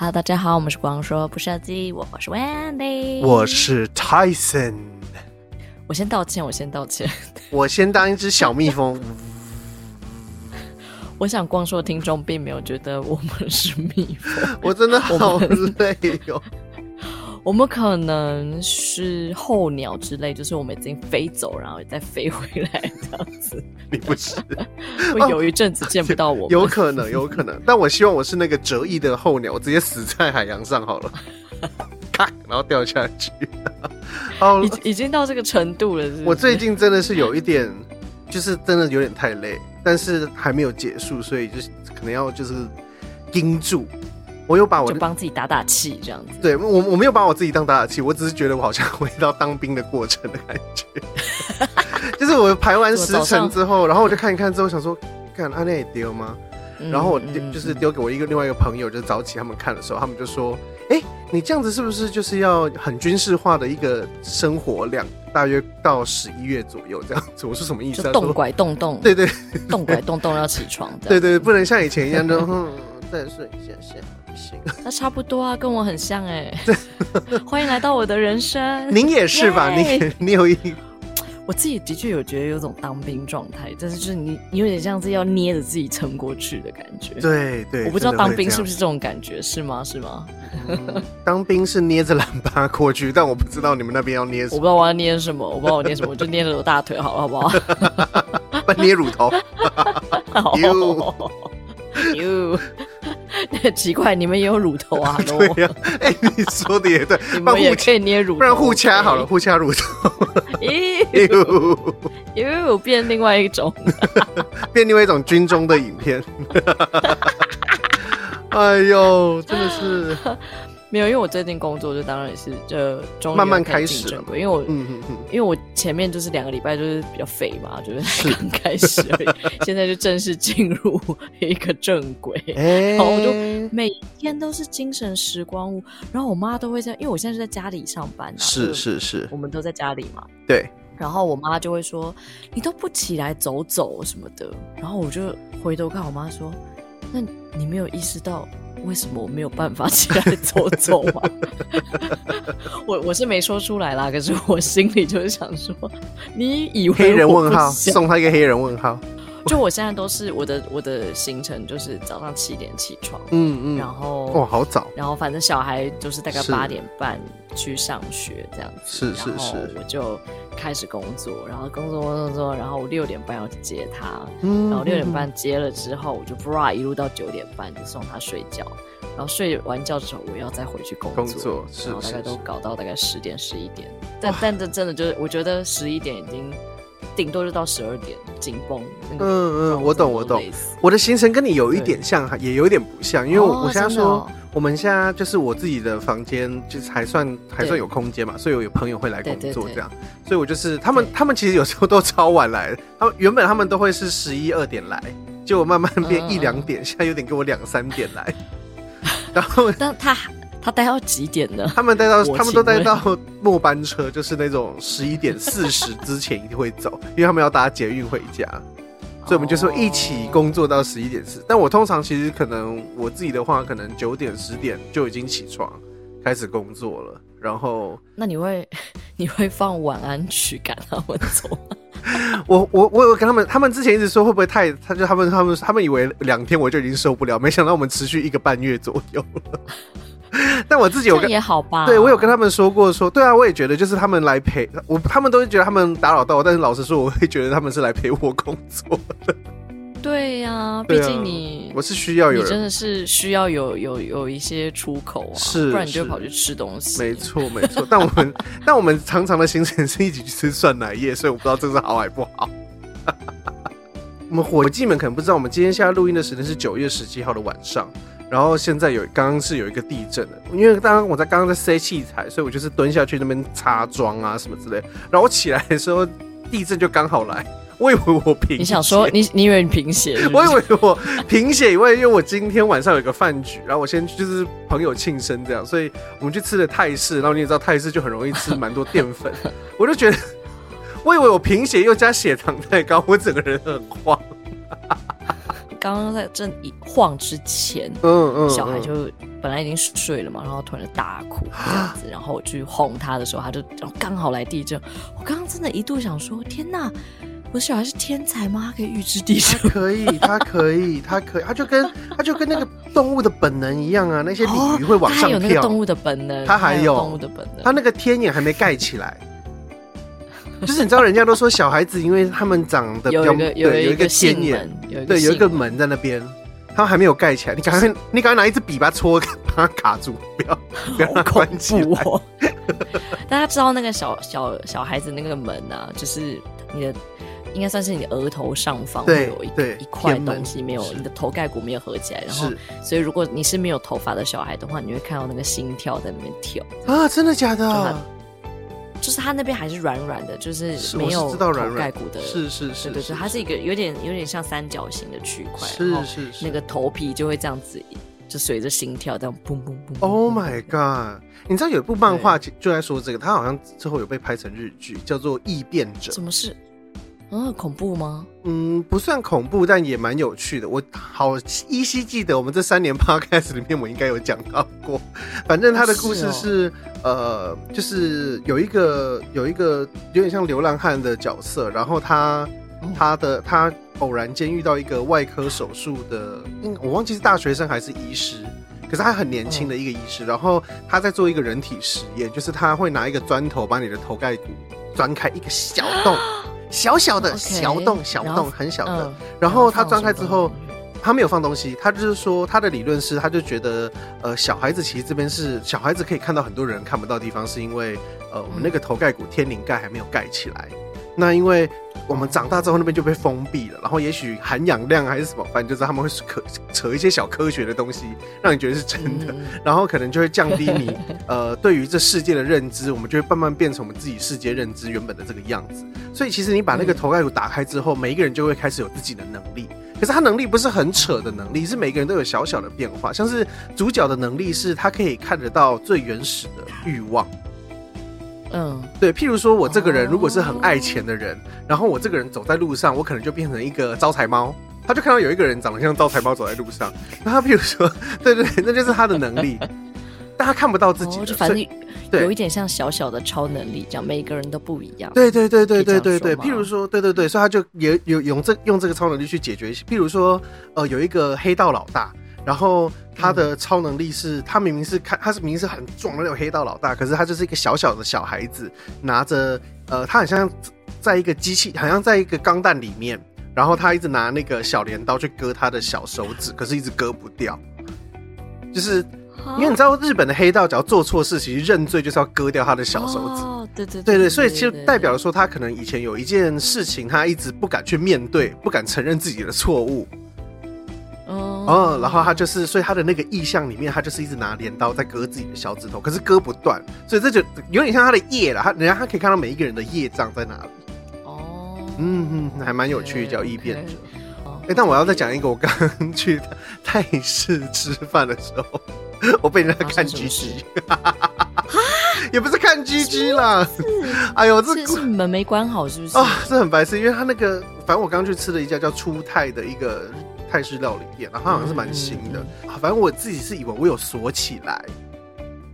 Hello，大家好，我们是光说不设计，我是 Wendy，我是 Tyson。我先道歉，我先道歉，我先当一只小蜜蜂。我想光说听众并没有觉得我们是蜜蜂，我真的好累哟。我们可能是候鸟之类，就是我们已经飞走，然后再飞回来这样子。你不是？会有一阵子见不到我们。有可能，有可能。但我希望我是那个折翼的候鸟，我直接死在海洋上好了，咔，然后掉下去。好，已已经到这个程度了是是？我最近真的是有一点，就是真的有点太累，但是还没有结束，所以就是可能要就是盯住。我有把我就帮自己打打气，这样子。对我，我没有把我自己当打打气，我只是觉得我好像回到当兵的过程的感觉。就是我排完时辰之后，然后我就看一看之后，想说，看阿内丢吗？嗯、然后我就是丢给我一个另外一个朋友，就是早起他们看的时候，他们就说，哎、欸，你这样子是不是就是要很军事化的一个生活量？大约到十一月左右这样子。我是什么意思？动拐动动，对对，动拐动动要起床。对对，不能像以前一样就再睡一下下先。那差不多啊，跟我很像哎。欢迎来到我的人生。您也是吧？你你有一，我自己的确有觉得有种当兵状态，但是就是你你有点像是要捏着自己撑过去的感觉。对对，我不知道当兵是不是这种感觉，是吗？是吗？嗯、当兵是捏着懒巴过去，但我不知道你们那边要捏什么。我不知道我要捏什么，我不知道我捏什么，我就捏着我大腿好了，好不好？不捏乳头。哟。奇怪，你们也有乳头啊？对呀、啊，哎、欸，你说的也对，你们也可以捏乳头，不然互掐好了，互掐乳头。咦，又变另外一种，变另外一种军中的影片。哎呦，真的是。没有，因为我最近工作就当然也是就慢慢开始了，因为我嗯嗯嗯，因为我前面就是两个礼拜就是比较肥嘛，就是刚开始而已，现在就正式进入一个正轨，欸、然后我就每天都是精神时光屋，然后我妈都会这样，因为我现在是在家里上班，是是是，我们都在家里嘛，对，然后我妈就会说你都不起来走走什么的，然后我就回头看我妈说，那你没有意识到。为什么我没有办法起来走走吗？我我是没说出来啦，可是我心里就是想说，你以为黑人问号送他一个黑人问号。就我现在都是我的我的行程就是早上七点起床，嗯嗯，然后哇好早，然后反正小孩就是大概八点半去上学这样子，是是是，我就开始工作，然后工作工作工作，然后我六点半要去接他，嗯，然后六点半接了之后，我就 bra 一路到九点半就送他睡觉，然后睡完觉之后我要再回去工作，工作是，然后大概都搞到大概十点十一点，但 但这真的就是我觉得十一点已经。顶多就到十二点，紧绷。嗯嗯，我懂我懂。我的行程跟你有一点像，也有一点不像，因为我我现在说，我们现在就是我自己的房间，就是还算还算有空间嘛，所以我有朋友会来工作这样，所以我就是他们他们其实有时候都超晚来，他们原本他们都会是十一二点来，结果慢慢变一两点，现在有点给我两三点来，然后但他。他待到几点呢？他们待到，他们都待到末班车，就是那种十一点四十之前一定会走，因为他们要搭捷运回家，所以我们就说一起工作到十一点四。但我通常其实可能我自己的话，可能九点十点就已经起床开始工作了。然后，那你会 你会放晚安曲赶他们走吗？我我我有跟他们，他们之前一直说会不会太，他就他们他们他们以为两天我就已经受不了，没想到我们持续一个半月左右了。但我自己有跟也好吧，对我有跟他们说过说，说对啊，我也觉得就是他们来陪我，他们都会觉得他们打扰到我，但是老实说，我会觉得他们是来陪我工作的。对呀、啊，毕竟你我是需要有，你真的是需要有有有一些出口啊，是，不然你就跑去吃东西。没错没错，但我们 但我们常常的行程是一起去吃酸奶液，所以我不知道这是好还不好。我们伙计们可能不知道，我们今天现在录音的时间是九月十七号的晚上。然后现在有刚刚是有一个地震的，因为刚刚我在刚刚在塞器材，所以我就是蹲下去那边擦桩啊什么之类。然后我起来的时候，地震就刚好来，我以为我贫。你想说你你以为你贫血是是？我以为我贫血，因为因为我今天晚上有个饭局，然后我先就是朋友庆生这样，所以我们去吃的泰式，然后你也知道泰式就很容易吃蛮多淀粉，我就觉得我以为我贫血又加血糖太高，我整个人很慌。刚刚在正一晃之前，嗯嗯，小孩就本来已经睡了嘛，然后突然就大哭这样子，然后我去哄他的时候，他就刚好来地震。我刚刚真的一度想说，天哪！我小孩是天才吗？他可以预知地震？可以，他可以，他可以，他就跟 他就跟那个动物的本能一样啊！那些鲤鱼会往上跳。哦、有那个动物的本能，他还有，还有动物的本能。他那个天眼还没盖起来，就是你知道，人家都说小孩子，因为他们长得比较有有一个天眼，有一个对，有一个门在那边，他们还没有盖起来。你赶快，你赶快拿一支笔把它戳，把它卡住，不要不要关起来。哦、大家知道那个小小小孩子那个门啊，就是你的。应该算是你额头上方会有一一块东西没有，你的头盖骨没有合起来，然后所以如果你是没有头发的小孩的话，你会看到那个心跳在那边跳啊！真的假的？就是它那边还是软软的，就是没有头盖骨的，是是是，对对，它是一个有点有点像三角形的区块，是是是，那个头皮就会这样子，就随着心跳这样砰砰砰。Oh my god！你知道有一部漫画就在说这个，它好像之后有被拍成日剧，叫做《异变者》。什么事？嗯，恐怖吗？嗯，不算恐怖，但也蛮有趣的。我好依稀记得，我们这三年 podcast 里面，我应该有讲到过。反正他的故事是，是哦、呃，就是有一个有一个有点像流浪汉的角色，然后他他的他偶然间遇到一个外科手术的，嗯我忘记是大学生还是医师，可是他很年轻的一个医师，然后他在做一个人体实验，就是他会拿一个砖头把你的头盖骨钻开一个小洞。小小的小洞，小洞很小的。然后他钻开之后，他没有放东西。他就是说，他的理论是，他就觉得，呃，小孩子其实这边是小孩子可以看到很多人看不到的地方，是因为，呃，我们那个头盖骨天灵盖还没有盖起来。那因为我们长大之后那边就被封闭了，然后也许含氧量还是什么，反正就是他们会扯扯一些小科学的东西，让你觉得是真的，然后可能就会降低你呃对于这世界的认知，我们就会慢慢变成我们自己世界认知原本的这个样子。所以其实你把那个头盖骨打开之后，每一个人就会开始有自己的能力。可是他能力不是很扯的能力，是每个人都有小小的变化。像是主角的能力是他可以看得到最原始的欲望。嗯，对，譬如说我这个人如果是很爱钱的人，哦、然后我这个人走在路上，我可能就变成一个招财猫，他就看到有一个人长得像招财猫走在路上，那他譬如说，对对，那就是他的能力，但他看不到自己，哦，就反正有一点像小小的超能力，这样每个人都不一样。对对对对对对对，譬如说，对对对，所以他就也有用这用这个超能力去解决，譬如说，呃，有一个黑道老大。然后他的超能力是，他明明是看他是明明是很壮的那种黑道老大，可是他就是一个小小的小孩子，拿着呃，他很像在一个机器，好像在一个钢弹里面，然后他一直拿那个小镰刀去割他的小手指，可是一直割不掉，就是因为你知道日本的黑道只要做错事，其实认罪就是要割掉他的小手指，哦，对对对对，所以其实代表说他可能以前有一件事情，他一直不敢去面对，不敢承认自己的错误。哦，然后他就是，所以他的那个意象里面，他就是一直拿镰刀在割自己的小指头，可是割不断，所以这就有点像他的业了。他人家他可以看到每一个人的业障在哪里。哦，嗯嗯，还蛮有趣，叫异变者。哎，但我要再讲一个，我刚刚去泰式吃饭的时候，我被人家看 GG，也不是看鸡鸡啦。哎呦，这是门没关好是不是？啊，这很白痴，因为他那个，反正我刚去吃了一家叫初泰的一个。泰式料理店，然后好像是蛮新的。反正我自己是以为我有锁起来，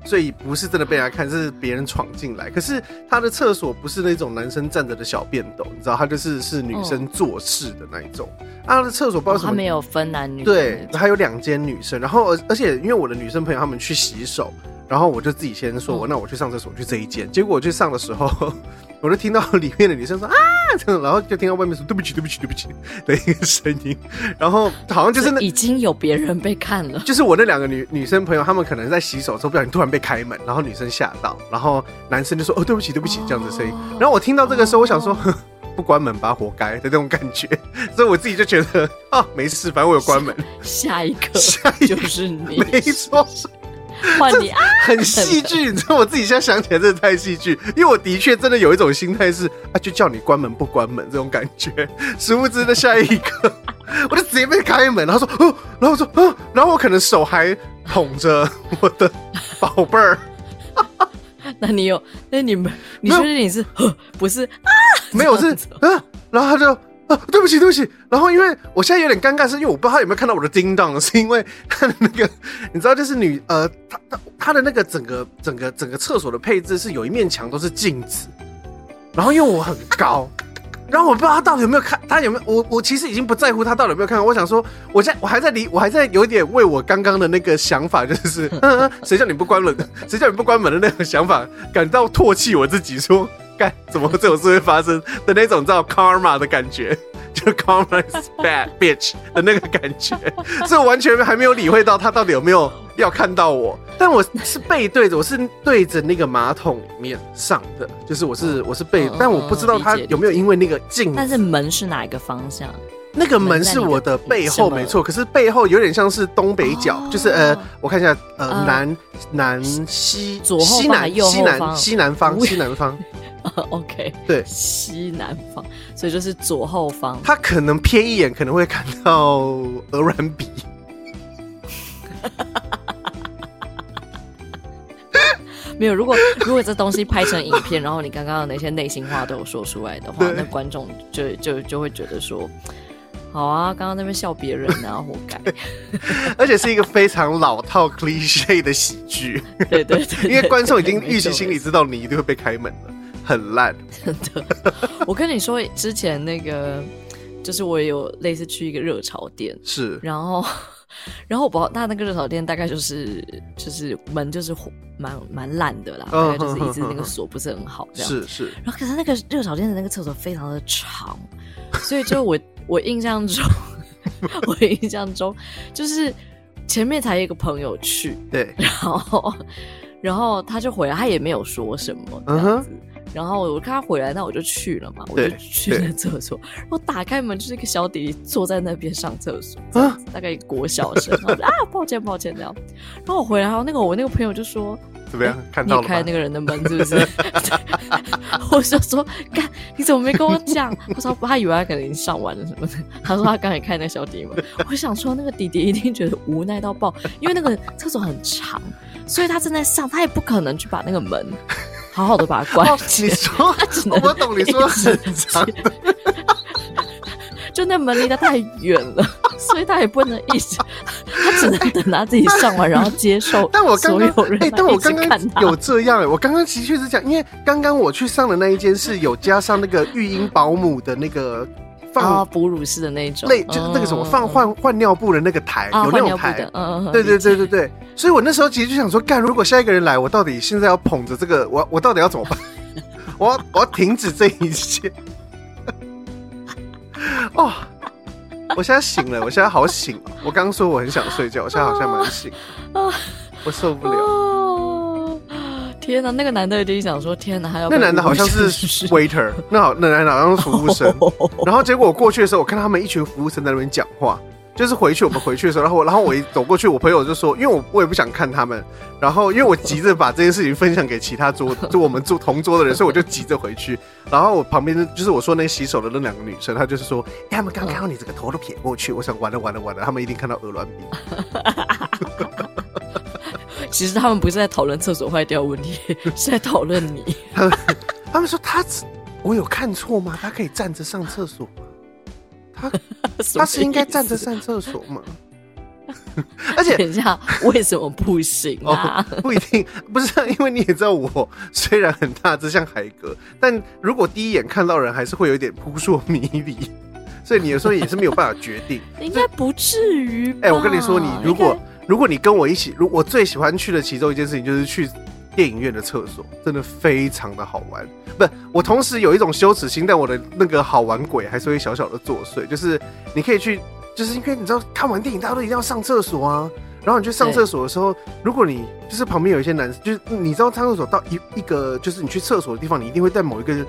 所以不是真的被人家看，是别人闯进来。可是他的厕所不是那种男生站着的小便斗，你知道，他就是是女生坐式的那一种。啊，他的厕所不知道什么，他没有分男女。对，还有两间女生。然后而而且因为我的女生朋友他们去洗手，然后我就自己先说，我那我去上厕所，去这一间。结果我去上的时候。我就听到里面的女生说啊，这样，然后就听到外面说对不起，对不起，对不起 的一个声音，然后好像就是那已经有别人被看了，就是我那两个女女生朋友，她们可能在洗手的时候不小心突然被开门，然后女生吓到，然后男生就说哦对不起，对不起这样子声音，然后我听到这个时候，我想说不关门吧，活该的那种感觉，所以我自己就觉得啊没事，反正我有关门，下一个下一个就是你，没错。换你啊，很戏剧，你知道我自己现在想起来真的太戏剧，因为我的确真的有一种心态是啊，就叫你关门不关门这种感觉，殊不知的下一刻，我就直接被开门，然后说哦，然后我说哦，然后我可能手还捧着我的宝贝儿，那你有？那你们你确定你是？不是啊？没有是啊？然后他就啊，对不起，对不起。然后因为我现在有点尴尬，是因为我不知道他有没有看到我的叮当，是因为 他的那个，你知道，就是女呃，他他他的那个整个整个整个厕所的配置是有一面墙都是镜子，然后因为我很高。然后我不知道他到底有没有看，他有没有我我其实已经不在乎他到底有没有看。我想说，我现在我还在离，我还在有一点为我刚刚的那个想法，就是嗯嗯，谁叫你不关门，谁叫你不关门的那种想法，感到唾弃我自己，说干怎么这种事会发生的那种叫 karma 的感觉，就 karma is bad bitch 的那个感觉，所以我完全还没有理会到他到底有没有。要看到我，但我是背对着，我是对着那个马桶里面上的，就是我是我是背，但我不知道他有没有因为那个镜。但是门是哪一个方向？那个门是我的背后，没错。可是背后有点像是东北角，就是呃，我看一下，呃，南南西左后西南西南西南方西南方。OK，对，西南方，所以就是左后方。他可能瞥一眼，可能会看到鹅软鼻。没有，如果如果这东西拍成影片，然后你刚刚的那些内心话都有说出来的话，那观众就就就会觉得说，好啊，刚刚那边笑别人啊，活该。而且是一个非常老套 cliche 的喜剧，对对因为观众已经预期心里知道你一定会被开门了，很烂。真的，我跟你说，之前那个就是我也有类似去一个热潮店，是，然后。然后我不知道，他那个热炒店大概就是就是门就是蛮蛮烂的啦，大概就是一直那个锁不是很好这样。是是。然后可是那个热炒店的那个厕所非常的长，所以就我我印象中，我印象中就是前面才一个朋友去，对，然后然后他就回来，他也没有说什么这样子。然后我看他回来，那我就去了嘛，我就去了厕所。然后打开门，就是一个小弟弟坐在那边上厕所，啊，大概一个国小生。啊，抱歉抱歉这样。然后我回来，然后那个我那个朋友就说：“怎么样？看到了？”你开那个人的门是不是？我就说：“干，你怎么没跟我讲？”他说：“他以为他可能已经上完了什么的。”他说：“他刚才开那个小弟弟门。”我想说，那个弟弟一定觉得无奈到爆，因为那个厕所很长，所以他正在上，他也不可能去把那个门。好好的把它关起。你说，我懂你说很长，就那门离得太远了，所以他也不能一直，他只能等他自己上完，然后接受。但我刚刚，哎，但我刚刚有这样哎，我刚刚的确是这样，因为刚刚我去上的那一间是有加上那个育婴保姆的那个。放哺乳室的那种，类就是那个什么放换换尿布的那个台，有那种台，嗯嗯，对对对对对。所以我那时候其实就想说，干，如果下一个人来，我到底现在要捧着这个，我我到底要怎么办？我要我要停止这一切。哦，我现在醒了，我现在好醒。我刚说我很想睡觉，我现在好像蛮醒。我受不了。天哪，那个男的一定想说：“天哪，还要……”那男的好像是 waiter，那好，那男的好像是服务生。然后结果我过去的时候，我看到他们一群服务生在那边讲话。就是回去我们回去的时候，然后然后我一走过去，我朋友就说：“因为我我也不想看他们。”然后因为我急着把这件事情分享给其他桌，就我们坐同桌的人，所以我就急着回去。然后我旁边就是我说那个洗手的那两个女生，她就是说：“他们刚看到你这个头都撇过去，我想完了完了完了，他们一定看到鹅卵鼻。”其实他们不是在讨论厕所坏掉问题，是在讨论你。他们他们说他，我有看错吗？他可以站着上厕所吗？他 他是应该站着上厕所吗？而且等一下，为什么不行啊？哦、不一定，不是因为你也知道，我虽然很大只像海格，但如果第一眼看到人，还是会有一点扑朔迷离，所以你有时候也是没有办法决定。应该不至于。哎、欸，我跟你说，你如果。如果你跟我一起，如我最喜欢去的其中一件事情就是去电影院的厕所，真的非常的好玩。不，我同时有一种羞耻心，但我的那个好玩鬼还是会小小的作祟。就是你可以去，就是因为你知道看完电影大家都一定要上厕所啊。然后你去上厕所的时候，如果你就是旁边有一些男生，就是你知道上厕所到一一个就是你去厕所的地方，你一定会在某一个。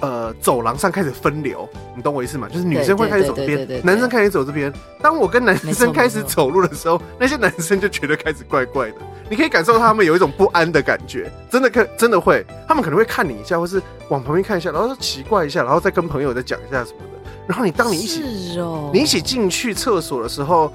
呃，走廊上开始分流，你懂我意思吗？就是女生会开始走这边，男生开始走这边。当我跟男生开始走路的时候，那些男生就觉得开始怪怪的。你可以感受到他们有一种不安的感觉，真的可真的会，他们可能会看你一下，或是往旁边看一下，然后说奇怪一下，然后再跟朋友再讲一下什么的。然后你当你一起，哦、你一起进去厕所的时候。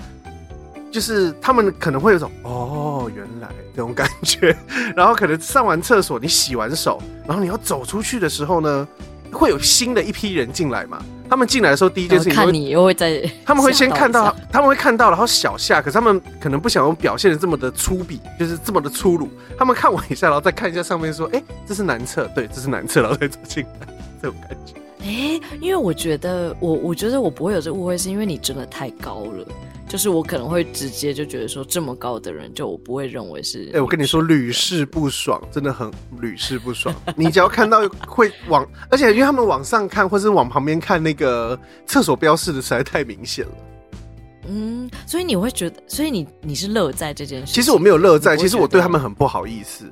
就是他们可能会有种哦，原来这种感觉，然后可能上完厕所，你洗完手，然后你要走出去的时候呢，会有新的一批人进来嘛，他们进来的时候，第一件事情看你又会在，他们会先看到，他们会看到，然后小下，可是他们可能不想用表现的这么的粗鄙，就是这么的粗鲁。他们看我一下，然后再看一下上面，说：“哎、欸，这是男厕，对，这是男厕。”然后再走进来，这种感觉。哎、欸，因为我觉得，我我觉得我不会有这误会，是因为你真的太高了。就是我可能会直接就觉得说，这么高的人，就我不会认为是。哎、欸，我跟你说，屡试不爽，真的很屡试不爽。你只要看到会往，而且因为他们往上看，或是往旁边看那个厕所标示的，实在太明显了。嗯，所以你会觉得，所以你你是乐在这件事？其实我没有乐在，其实我对他们很不好意思，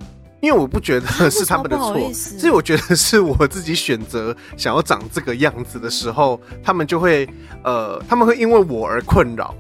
因为我不觉得 是他们的错，所以我觉得是我自己选择想要长这个样子的时候，他们就会呃，他们会因为我而困扰。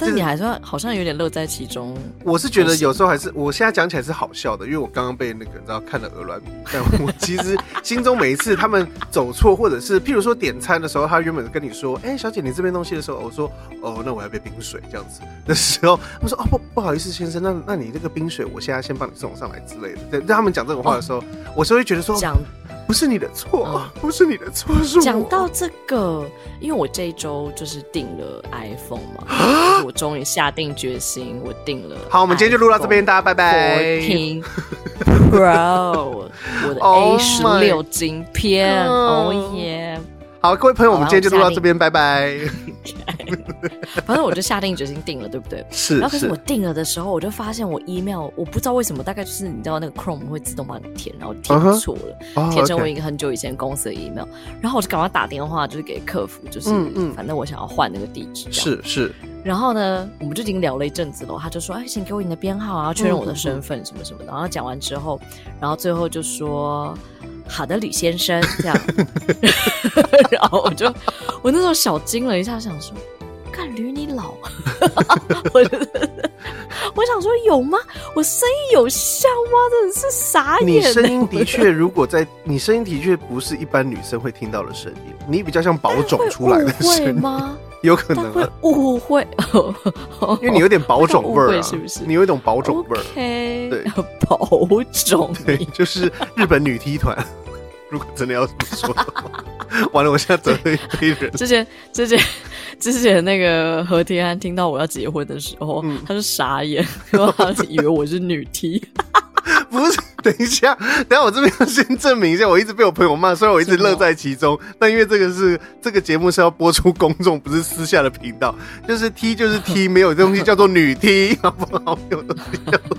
哦，但你还算好像有点乐在其中。我是觉得有时候还是，我现在讲起来是好笑的，因为我刚刚被那个你知道看了鹅卵，但我其实心中每一次他们走错，或者是譬如说点餐的时候，他原本跟你说，哎、欸，小姐你这边东西的时候，我说，哦，那我要杯冰水这样子的时候，他们说，哦不不好意思先生，那那你这个冰水我现在先帮你送上来之类的。对，在他们讲这种话的时候，哦、我是会觉得说讲。不是你的错，嗯、不是你的错。是讲到这个，因为我这一周就是订了 iPhone 嘛，就是我终于下定决心，我订了。好，我们今天就录到这边，大家拜拜。14 Pro，我的 A 十六晶片，哦耶！好，各位朋友，我们今天就录到这边，拜拜。反正我就下定决心定了，对不对？是。然后可是我定了的时候，我就发现我 email 我不知道为什么，大概就是你知道那个 Chrome 会自动帮你填，然后填错了，填成我一个很久以前公司的 email。然后我就赶快打电话，就是给客服，就是反正我想要换那个地址。是是。然后呢，我们就已经聊了一阵子了，他就说：“哎，请给我你的编号，然后确认我的身份什么什么的。”然后讲完之后，然后最后就说：“好的，吕先生。”这样。然后我就我那时候小惊了一下，想说。看驴你老，我我想说有吗？我声音有像吗？真的是傻眼。你声音的确，如果在你声音的确不是一般女生会听到的声音，你比较像保种出来的声音吗？有可能会误会，因为你有点保种味儿，是不是？你有一种保种味儿，对，保种，对，就是日本女踢团。如果真的要这么说的话，完了，我现在得罪一堆人。之前，之前，之前那个何天安听到我要结婚的时候，嗯、他是傻眼，因为他以为我是女 T。不是，等一下，等下我这边要先证明一下，我一直被我朋友骂，虽然我一直乐在其中，但因为这个是这个节目是要播出公众，不是私下的频道，就是 T 就是 T，没有东西叫做女 T，好不好？没有东西叫做，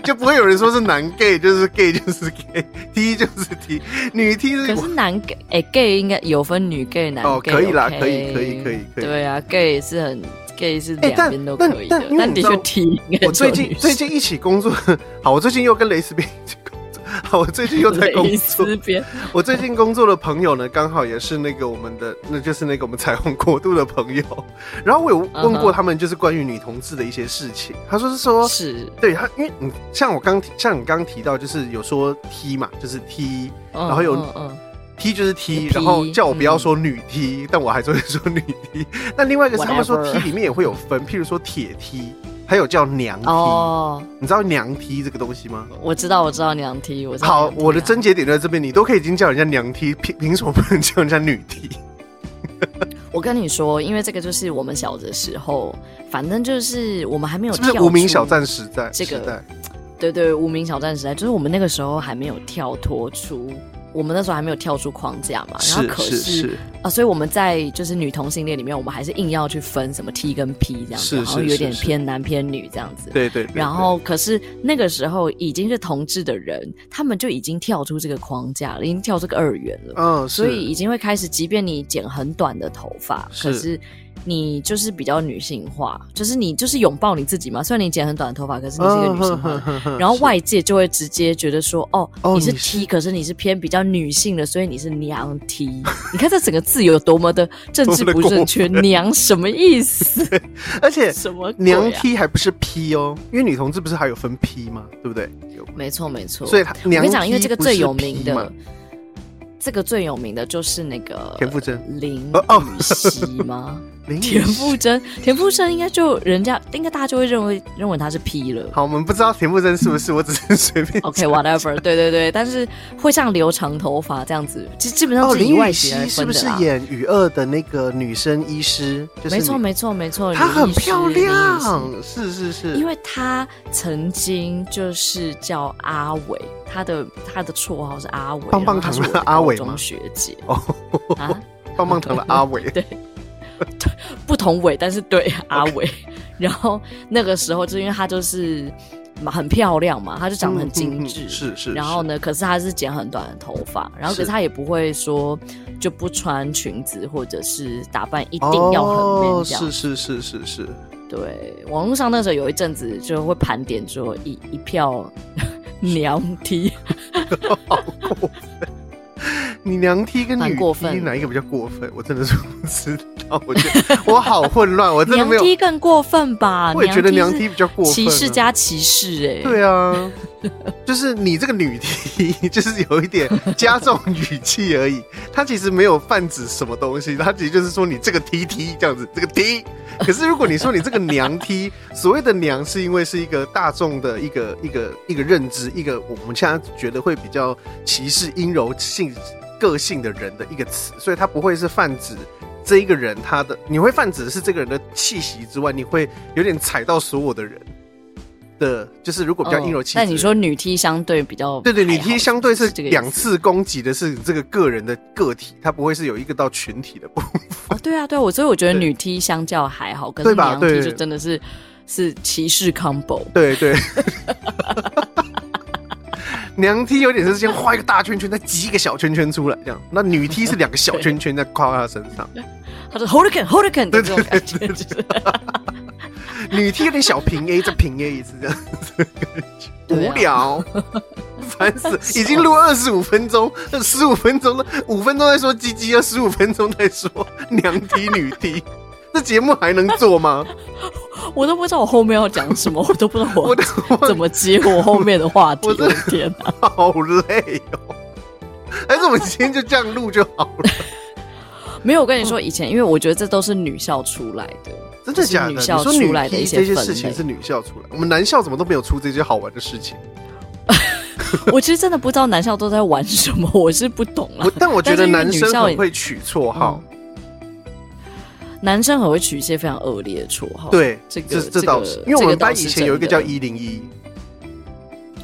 就不会有人说是男 gay，就是 gay 就是 gay，T 就是 T，女 T 是。可是男 gay，哎，gay 应该有分女 gay 男 gay，哦，可以啦，可以，可以，可以，可以。对啊，gay 是很。gay 是两边都可以的，但，的确 T。我最近最近一起工作，好，我最近又跟蕾丝边 我最近又在工 作。我最近工作的朋友呢，刚好也是那个我们的，那就是那个我们彩虹国度的朋友。然后我有问过他们，就是关于女同志的一些事情。Uh. 他说是说，是对他，因为你像我刚像你刚刚提到，就是有说 T 嘛，就是 T，、uh. 然后有。Uh. T 就是 T，然后叫我不要说女 T，、嗯、但我还是会说女 T。那另外一个是他们说 T 里面也会有分，譬如说铁 T，还有叫娘梯。哦，你知道娘梯这个东西吗？我知道，我知道娘梯。我知道好，我的症结点在这边，你都可以已经叫人家娘梯凭凭什么不能叫人家女梯 我跟你说，因为这个就是我们小的时候，反正就是我们还没有。是不是无名小站时代？这个对，对对，无名小站时代，就是我们那个时候还没有跳脱出。我们那时候还没有跳出框架嘛，然后可是，啊，所以我们在就是女同性恋里面，我们还是硬要去分什么 T 跟 P 这样子，然后有点偏男偏女这样子。对对。然后可是那个时候已经是同志的人，他们就已经跳出这个框架了，已经跳出个二元了。嗯，所以已经会开始，即便你剪很短的头发，是可是。你就是比较女性化，就是你就是拥抱你自己嘛。虽然你剪很短的头发，可是你是一个女性化。Uh, 然后外界就会直接觉得说，哦，哦你是 T，是可是你是偏比较女性的，所以你是娘 T。你看这整个字有多么的政治不正确，娘什么意思？而且什么娘 T 还不是 P 哦，因为女同志不是还有分 P 吗？对不对？没错没错。所以娘我跟你讲，因为这个最有名的。这个最有名的就是那个田馥甄林雨熙吗？田馥甄，田馥甄应该就人家应该大家就会认为认为他是 P 了。好，我们不知道田馥甄是不是，我只是 随便。OK，whatever，对对对，但是会像留长头发这样子，基基本上是以外形来分的。是不是演《雨二》的那个女生医师？就是没错没错没错，她很漂亮，是是是，因为她曾经就是叫阿伟，她的她的绰号是阿伟，棒棒糖的阿伟中学姐哦啊，棒棒糖的阿伟 对。不同伟，但是对阿伟。然后那个时候，就因为她就是很漂亮嘛，她就长得很精致，嗯嗯嗯，是是。然后呢，可是她是剪很短的头发，然后可是她也不会说就不穿裙子或者是打扮一定要很 man 这样。是是是是是。对，网络上那时候有一阵子就会盘点说一一票 娘 T。好过分。你娘踢跟女踢哪一个比较过分？我真的是不知道，我觉得 我好混乱，我真的没有。娘 T 更过分吧？我也觉得娘踢比较过分，歧视加歧视哎。对啊，就是你这个女 T，就是有一点加重语气而已。它其实没有泛指什么东西，它其实就是说你这个 T T 这样子，这个 T。可是如果你说你这个娘踢所谓的娘是因为是一个大众的一个一个一个认知，一个我们现在觉得会比较歧视阴柔性。个性的人的一个词，所以它不会是泛指这一个人他的，你会泛指的是这个人的气息之外，你会有点踩到所有的人的，就是如果比较阴柔气质。但你说女 T 相对比较，对对，女 T 相对是两次攻击的是这个个人的个体，它不会是有一个到群体的部分。哦，对啊，对啊，我所以我觉得女 T 相较还好，跟娘 T 就真的是是歧视 combo。对对。娘 T 有点是先画一个大圈圈，再挤一个小圈圈出来，这样。那女 T 是两个小圈圈在跨在她身上。他说 it，对对对对。女 T 有点小平 A，再平 A 一次这样子，无聊，烦死！已经录二十五分钟，十五分钟了，五分钟在说鸡鸡，要十五分钟在说娘 T 女 T。这节目还能做吗？我都不知道我后面要讲什么，我都不知道我怎么接我后面的话题。我的天哪，好累哦！还是我们今天就这样录就好了？没有，我跟你说，以前因为我觉得这都是女校出来的，真的假的？女校出来的一些这些事情是女校出来，我们男校怎么都没有出这些好玩的事情？我其实真的不知道男校都在玩什么，我是不懂了。但我觉得男生很会取绰号。男生很会取一些非常恶劣的绰号，对，这个这倒是，因为我们班以前有一个叫一零一，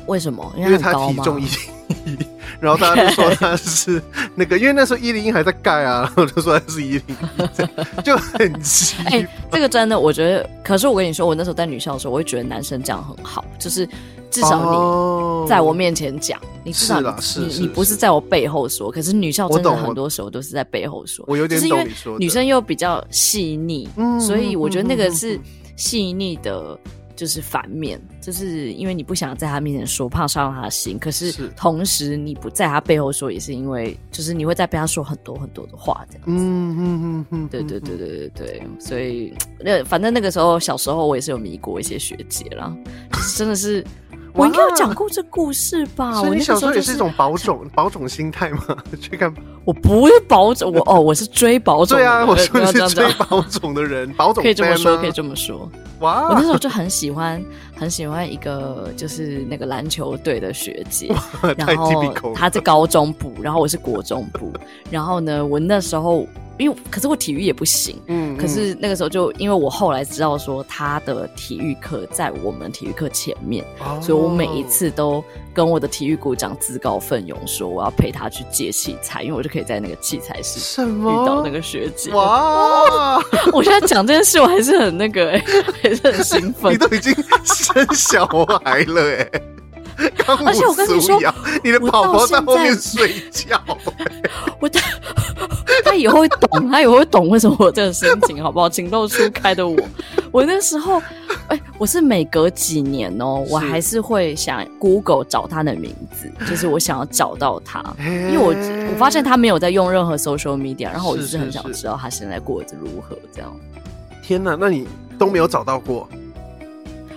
为什么？因为他体重一零一，然后大家就说他是那个，因为那时候一零一还在盖啊，然后就说他是一零一，就很奇。哎，这个真的，我觉得，可是我跟你说，我那时候在女校的时候，我会觉得男生这样很好，就是。至少你在我面前讲，你至少你你不是在我背后说。可是女校真的很多时候都是在背后说。我有点懂你说。女生又比较细腻，所以我觉得那个是细腻的，就是反面，就是因为你不想在他面前说，怕伤了他的心。可是同时你不在他背后说，也是因为就是你会在背她说很多很多的话，这样子。嗯嗯嗯嗯，对对对对对对。所以那反正那个时候小时候我也是有迷过一些学姐啦，真的是。我应该有讲过这故事吧？所以你小时候也是一种保种保种心态吗？去看，我不是保种，我哦，我是追保种。对啊，我说是追保种的人，保种可以这么说，可以这么说。哇！我那时候就很喜欢，很喜欢一个就是那个篮球队的学姐，然后她在高中部，然后我是国中部，然后呢，我那时候。因为可是我体育也不行，嗯，可是那个时候就因为我后来知道说他的体育课在我们体育课前面，哦，所以我每一次都跟我的体育股长自告奋勇说我要陪他去借器材，因为我就可以在那个器材室遇到那个学姐。哇！我现在讲这件事我还是很那个哎，欸，还是很兴奋。你都已经生小孩了哎，欸。而且我跟你说，你的宝宝在后面睡觉。我他他以后会懂，他以后会懂为什么我这个心情，好不好？情窦初开的我，我那时候，哎、欸，我是每隔几年哦、喔，我还是会想 Google 找他的名字，就是我想要找到他，因为我我发现他没有在用任何 social media，然后我就是很想知道他现在过得如何。这样，天哪，那你都没有找到过？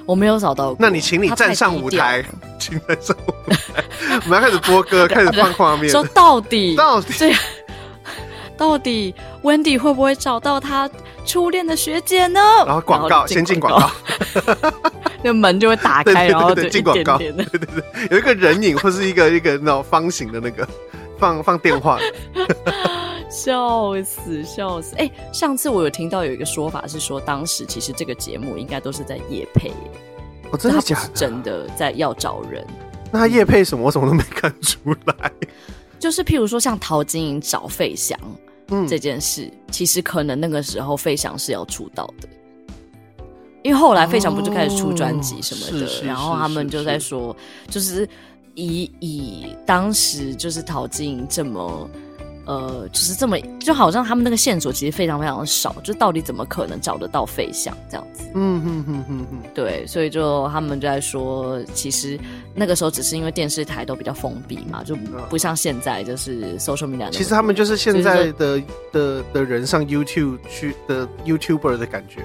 我没有找到过。那你请你站上舞台，请站上舞台，我们要开始播歌，开始放画面。说到底，到底，到底 Wendy 会不会找到他初恋的学姐呢？然后广告，先进广告，那门就会打开，然后进广告。对对对，有一个人影或是一个一个那种方形的那个放放电话。笑死笑死！哎、欸，上次我有听到有一个说法是说，当时其实这个节目应该都是在夜配，哦，真的假的？真的在要找人。那他业配什么？我怎么都没看出来。就是譬如说，像陶晶莹找费翔，嗯，这件事，其实可能那个时候费翔是要出道的，因为后来费翔不就开始出专辑什么的，哦、然后他们就在说，就是以以当时就是陶晶莹这么。呃，就是这么，就好像他们那个线索其实非常非常的少，就到底怎么可能找得到费翔这样子？嗯哼哼哼哼，对，所以就他们就在说，其实那个时候只是因为电视台都比较封闭嘛，就不像现在就是 social media。其实他们就是现在的的的人上 YouTube 去的 YouTuber 的感觉。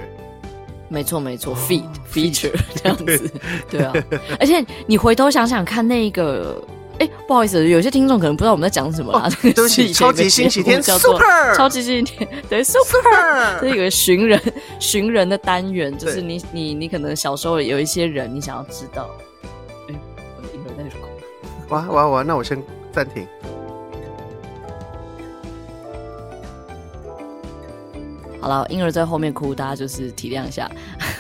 没错没错，feed feature 这样子，对啊。而且你回头想想看那个。哎，不好意思，有些听众可能不知道我们在讲什么啊。对不起，超级星期天叫做 Super，超级星期天，对，Super，这是一个寻人寻人的单元，就是你你你可能小时候有一些人，你想要知道。哎，我一会儿在哭。哇哇哇！那我先暂停。好了，婴儿在后面哭，大家就是体谅一下。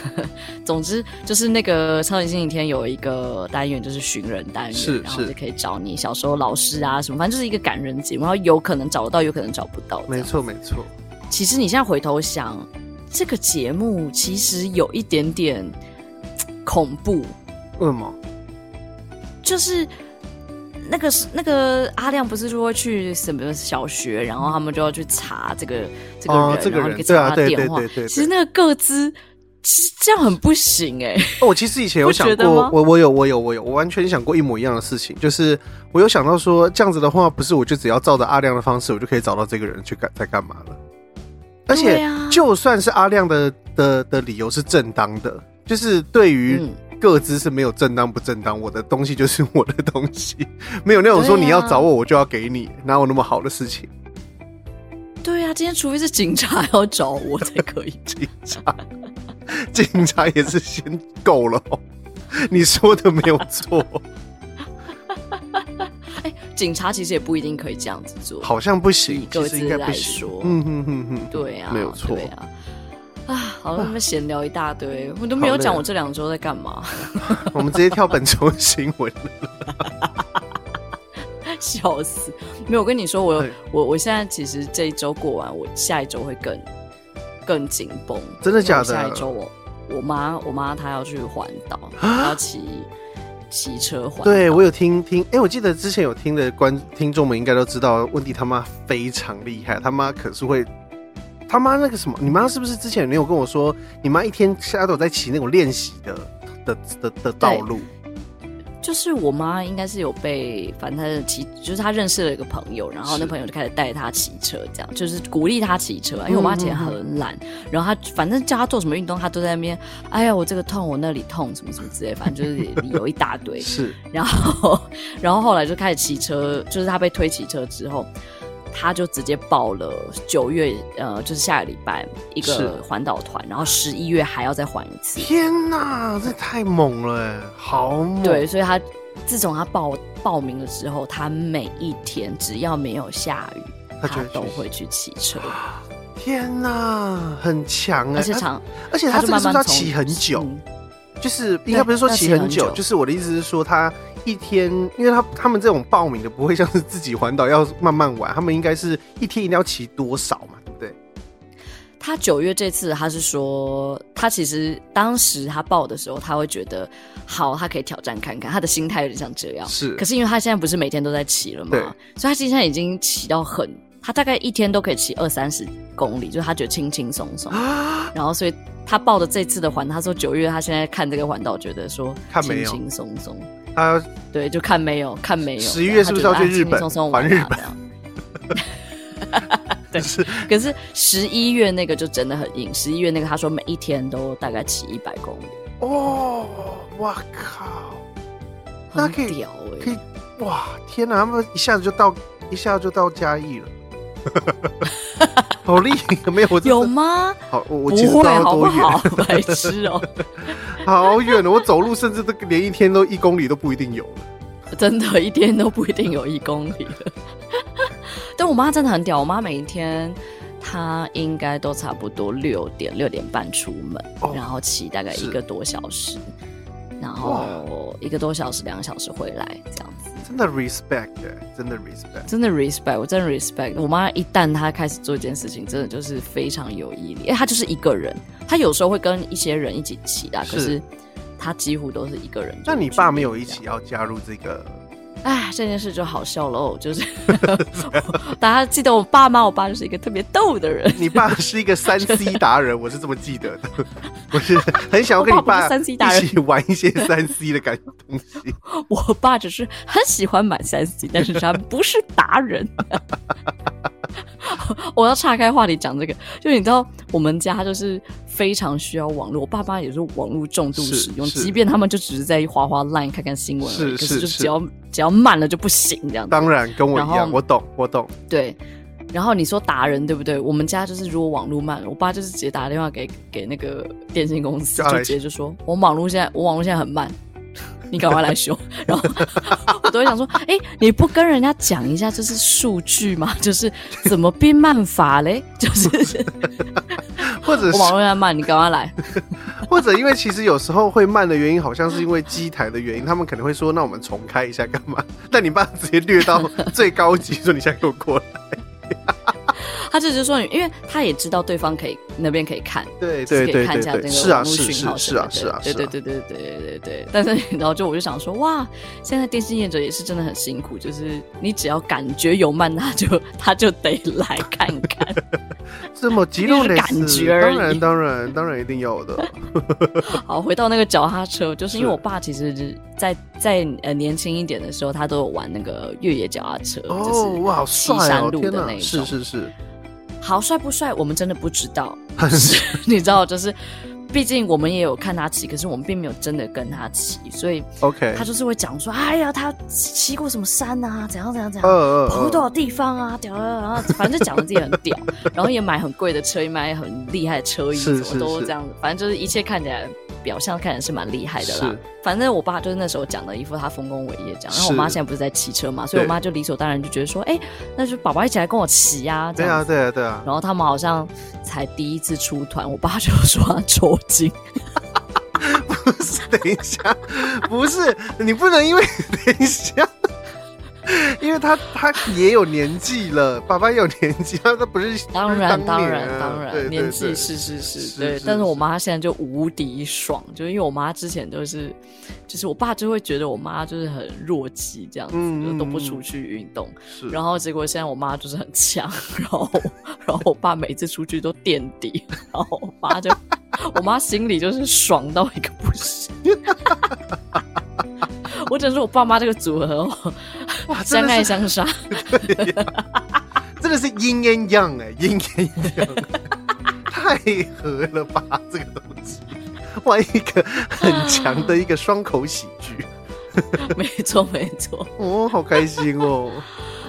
总之，就是那个超级星期天有一个单元，就是寻人单元，是，然后就可以找你小时候老师啊什么，反正就是一个感人节目，然后有可能找得到，有可能找不到。没错，没错。其实你现在回头想，这个节目其实有一点点恐怖。为什么？就是。那个是那个阿亮不是说会去什么小学，然后他们就要去查这个这个人，哦、这个人然后可以查他电话。其实那个个资，其实这样很不行哎、欸。我其实以前有想过，我我有我有我有，我完全想过一模一样的事情，就是我有想到说这样子的话，不是我就只要照着阿亮的方式，我就可以找到这个人去干在干嘛了。而且就算是阿亮的的的理由是正当的，就是对于。嗯个资是没有正当不正当，我的东西就是我的东西，没有那种说你要找我，我就要给你，哪有那么好的事情？对呀、啊，今天除非是警察要找我才可以。警察，警察也是先够了。你说的没有错。哎，警察其实也不一定可以这样子做，好像不行。各自来说，嗯哼哼哼，对啊，没有错啊。啊，好，他们闲聊一大堆，我都没有讲我这两周在干嘛。我们直接跳本周新闻了，笑死！没有，我跟你说，我我我现在其实这一周过完，我下一周会更更紧绷。真的假的？下一周我我妈我妈她要去环岛，她要骑骑车环。对，我有听听，哎、欸，我记得之前有听的观听众们应该都知道，温迪他妈非常厉害，他妈可是会。他妈那个什么，你妈是不是之前没有跟我说，你妈一天现在都在骑那种练习的的的的道路？就是我妈应该是有被，反正她的骑，就是她认识了一个朋友，然后那朋友就开始带她骑车，这样就是鼓励她骑车。因为我妈以前很懒，然后她反正叫她做什么运动，她都在那边，哎呀，我这个痛，我那里痛，什么什么之类，反正就是理由一大堆。是，然后然后后来就开始骑车，就是她被推骑车之后。他就直接报了九月，呃，就是下个礼拜一个环岛团，然后十一月还要再环一次。天哪，这太猛了哎，好猛！对，所以他自从他报报名了之后，他每一天只要没有下雨，他，他都会去骑车。天哪，很强啊！而且长，而且他这个是要骑很久？嗯、就是应该不是说骑很久，就是我的意思是说他。一天，因为他他们这种报名的不会像是自己环岛要慢慢玩，他们应该是一天一定要骑多少嘛，对不对？他九月这次他是说，他其实当时他报的时候，他会觉得好，他可以挑战看看，他的心态有点像这样。是，可是因为他现在不是每天都在骑了嘛，所以他现在已经骑到很，他大概一天都可以骑二三十公里，就是他觉得轻轻松松。然后所以他报的这次的环，他说九月他现在看这个环岛，觉得说轻轻松松。他对，就看没有，看没有。十一月是不是要去日本？玩日本。对，是。可是十一月那个就真的很硬。十一月那个，他说每一天都大概骑一百公里。哦，哇靠！那可以，可以哇！天哪，他们一下子就到，一下子就到嘉义了。好厉害，没有我有吗？好，我我其实不知道多远，好 白痴哦，好远哦！我走路甚至都连一天都一公里都不一定有了，真的，一天都不一定有一公里了。但我妈真的很屌，我妈每一天她应该都差不多六点六点半出门，哦、然后骑大概一个多小时，然后一个多小时两个小时回来这样子。真的 respect，真的 respect，真的 respect，我真的 respect。我妈一旦她开始做一件事情，真的就是非常有毅力。哎，她就是一个人，她有时候会跟一些人一起骑啊，可是她几乎都是一个人。那你爸没有一起要加入这个？哎，这件事就好笑喽，就是 大家记得我爸吗？我爸就是一个特别逗的人。你爸是一个三 C 达人，我是这么记得的。我是很想要跟你爸三 C 达人一起玩一些三 C 的感觉东西。我爸只是很喜欢买三 C，但是他不是达人。我要岔开话题讲这个，就你知道，我们家就是非常需要网络，我爸妈也是网络重度使用，即便他们就只是在滑滑 Line 看看新闻而已，是是是，可是就只要只要慢了就不行这样子。当然跟我一样，我懂我懂。对，然后你说达人对不对？我们家就是如果网络慢了，我爸就是直接打电话给给那个电信公司，就直接就说我网络现在我网络现在很慢。你赶快来修，然后我都会想说，哎、欸，你不跟人家讲一下这是数据吗？就是怎么变慢法嘞？就是 或者是我网络现在慢，你赶快来。或者因为其实有时候会慢的原因，好像是因为机台的原因，他们可能会说，那我们重开一下干嘛？但你爸直接略到最高级，说你现在给我过来。他就是说，因为他也知道对方可以那边可以看，对对对对，是啊是啊是啊是啊，是啊是啊对对对对对对对对。但是然后就我就想说，哇，现在电信业者也是真的很辛苦，就是你只要感觉有慢，他就他就得来看看。这么激动的感觉，当然当然当然一定要的。好，回到那个脚踏车，就是因为我爸其实在在,呃年轻一点的时候，他都有玩那个越野脚踏车，哦、就是哇，好帅哦，山路的那一种，是是是。好帅不帅？我们真的不知道。你知道，就是毕竟我们也有看他骑，可是我们并没有真的跟他骑，所以 OK，他就是会讲说：“哎呀，他骑过什么山啊？怎样怎样怎样，跑过多少地方啊？屌啊！然后反正就讲的自己很屌，然后也买很贵的车，也买很厉害的车衣，什么都这样子。反正就是一切看起来。”表象看起来是蛮厉害的啦，反正我爸就是那时候讲的一副他丰功伟业这样，然后我妈现在不是在骑车嘛，所以我妈就理所当然就觉得说，哎，那就宝宝一起来跟我骑呀，对啊，对啊，对啊。然后他们好像才第一次出团，我爸就说他抽筋，不是，等一下，不是，你不能因为 等一下。因为他他也有年纪了，爸爸也有年纪，他他不是当然当然当然年纪是是是对，但是我妈现在就无敌爽，就因为我妈之前都是，就是我爸就会觉得我妈就是很弱鸡这样子，就都不出去运动，然后结果现在我妈就是很强，然后然后我爸每次出去都垫底，然后我妈就我妈心里就是爽到一个不行。我只能说我爸妈这个组合哦，哇，相爱相杀，真的是 yin and yang 哎阴阴阳太合了吧？这个东西，玩一个很强的一个双口喜剧，没错没错，哦，好开心哦。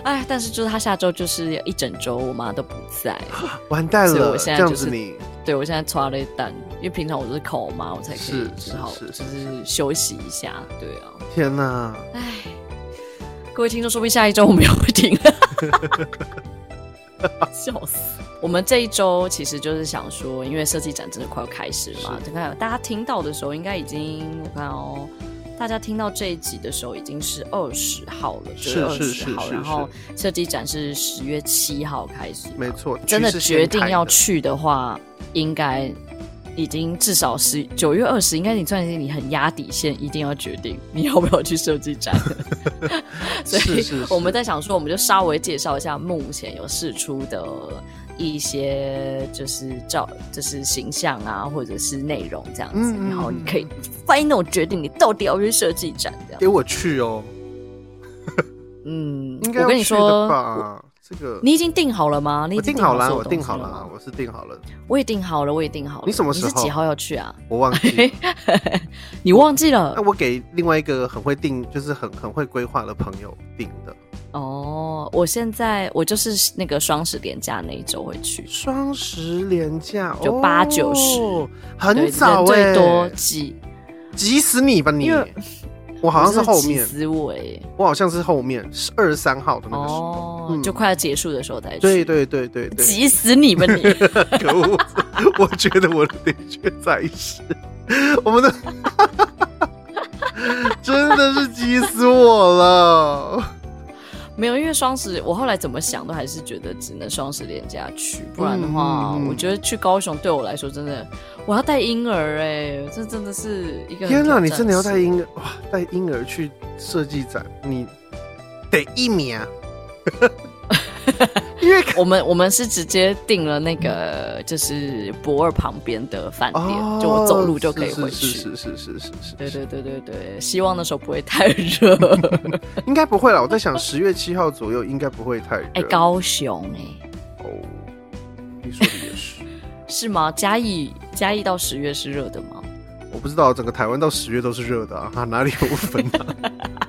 哎，但是就是他下周就是一整周，我妈都不在，完蛋了。我现在就是你，对我现在抓了一单，因为平常我都是靠我妈，我才可以只好就是休息一下。对啊，天哪！哎，各位听众，说不定下一周我们又会停了，笑死！我们这一周其实就是想说，因为设计展真的快要开始嘛，你看大家听到的时候，应该已经我看哦。大家听到这一集的时候已经是二十号了，就是二十号，然后设计展是十月七号开始，没错。真的决定要去的话，应该已经至少是九月二十，应该你算是你很压底线，一定要决定你要不要去设计展。所以我们在想说，我们就稍微介绍一下目前有释出的。一些就是照，就是形象啊，或者是内容这样子，嗯、然后你可以 final 决定你到底要去设计展这样。给我去哦。嗯，应该我跟你说吧，这个你已经定好了吗？你定好了，我定好了，我是定好了。我也定好了，我也定好了。你什么时候？你是几号要去啊？我忘记。你忘记了？那我给另外一个很会定，就是很很会规划的朋友定的。哦，我现在我就是那个双十连假那一周会去。双十连假就八九十，很早哎，最多挤挤死你吧你！我好像是后面，思维，我好像是后面是二十三号的那个时候，哦嗯、就快要结束的时候再去。对对对对对，急死你们 你！可恶！我觉得我的确在是，我们的 真的是急死我了。没有，因为双十，我后来怎么想都还是觉得只能双十连假去，不然的话，嗯、我觉得去高雄对我来说真的，我要带婴儿哎、欸，这真的是一个天哪！你真的要带婴儿哇？带婴儿去设计展，你得一米啊！因为 我们我们是直接订了那个就是博二旁边的饭店，哦、就我走路就可以回去。是是是是是是是，是。对对对对对，希望那时候不会太热。应该不会啦，我在想十月七号左右应该不会太热。哎、欸，高雄哎、欸。哦，你说的也是。是吗？嘉义嘉义到十月是热的吗？我不知道，整个台湾到十月都是热的啊，啊，哪里有分啊？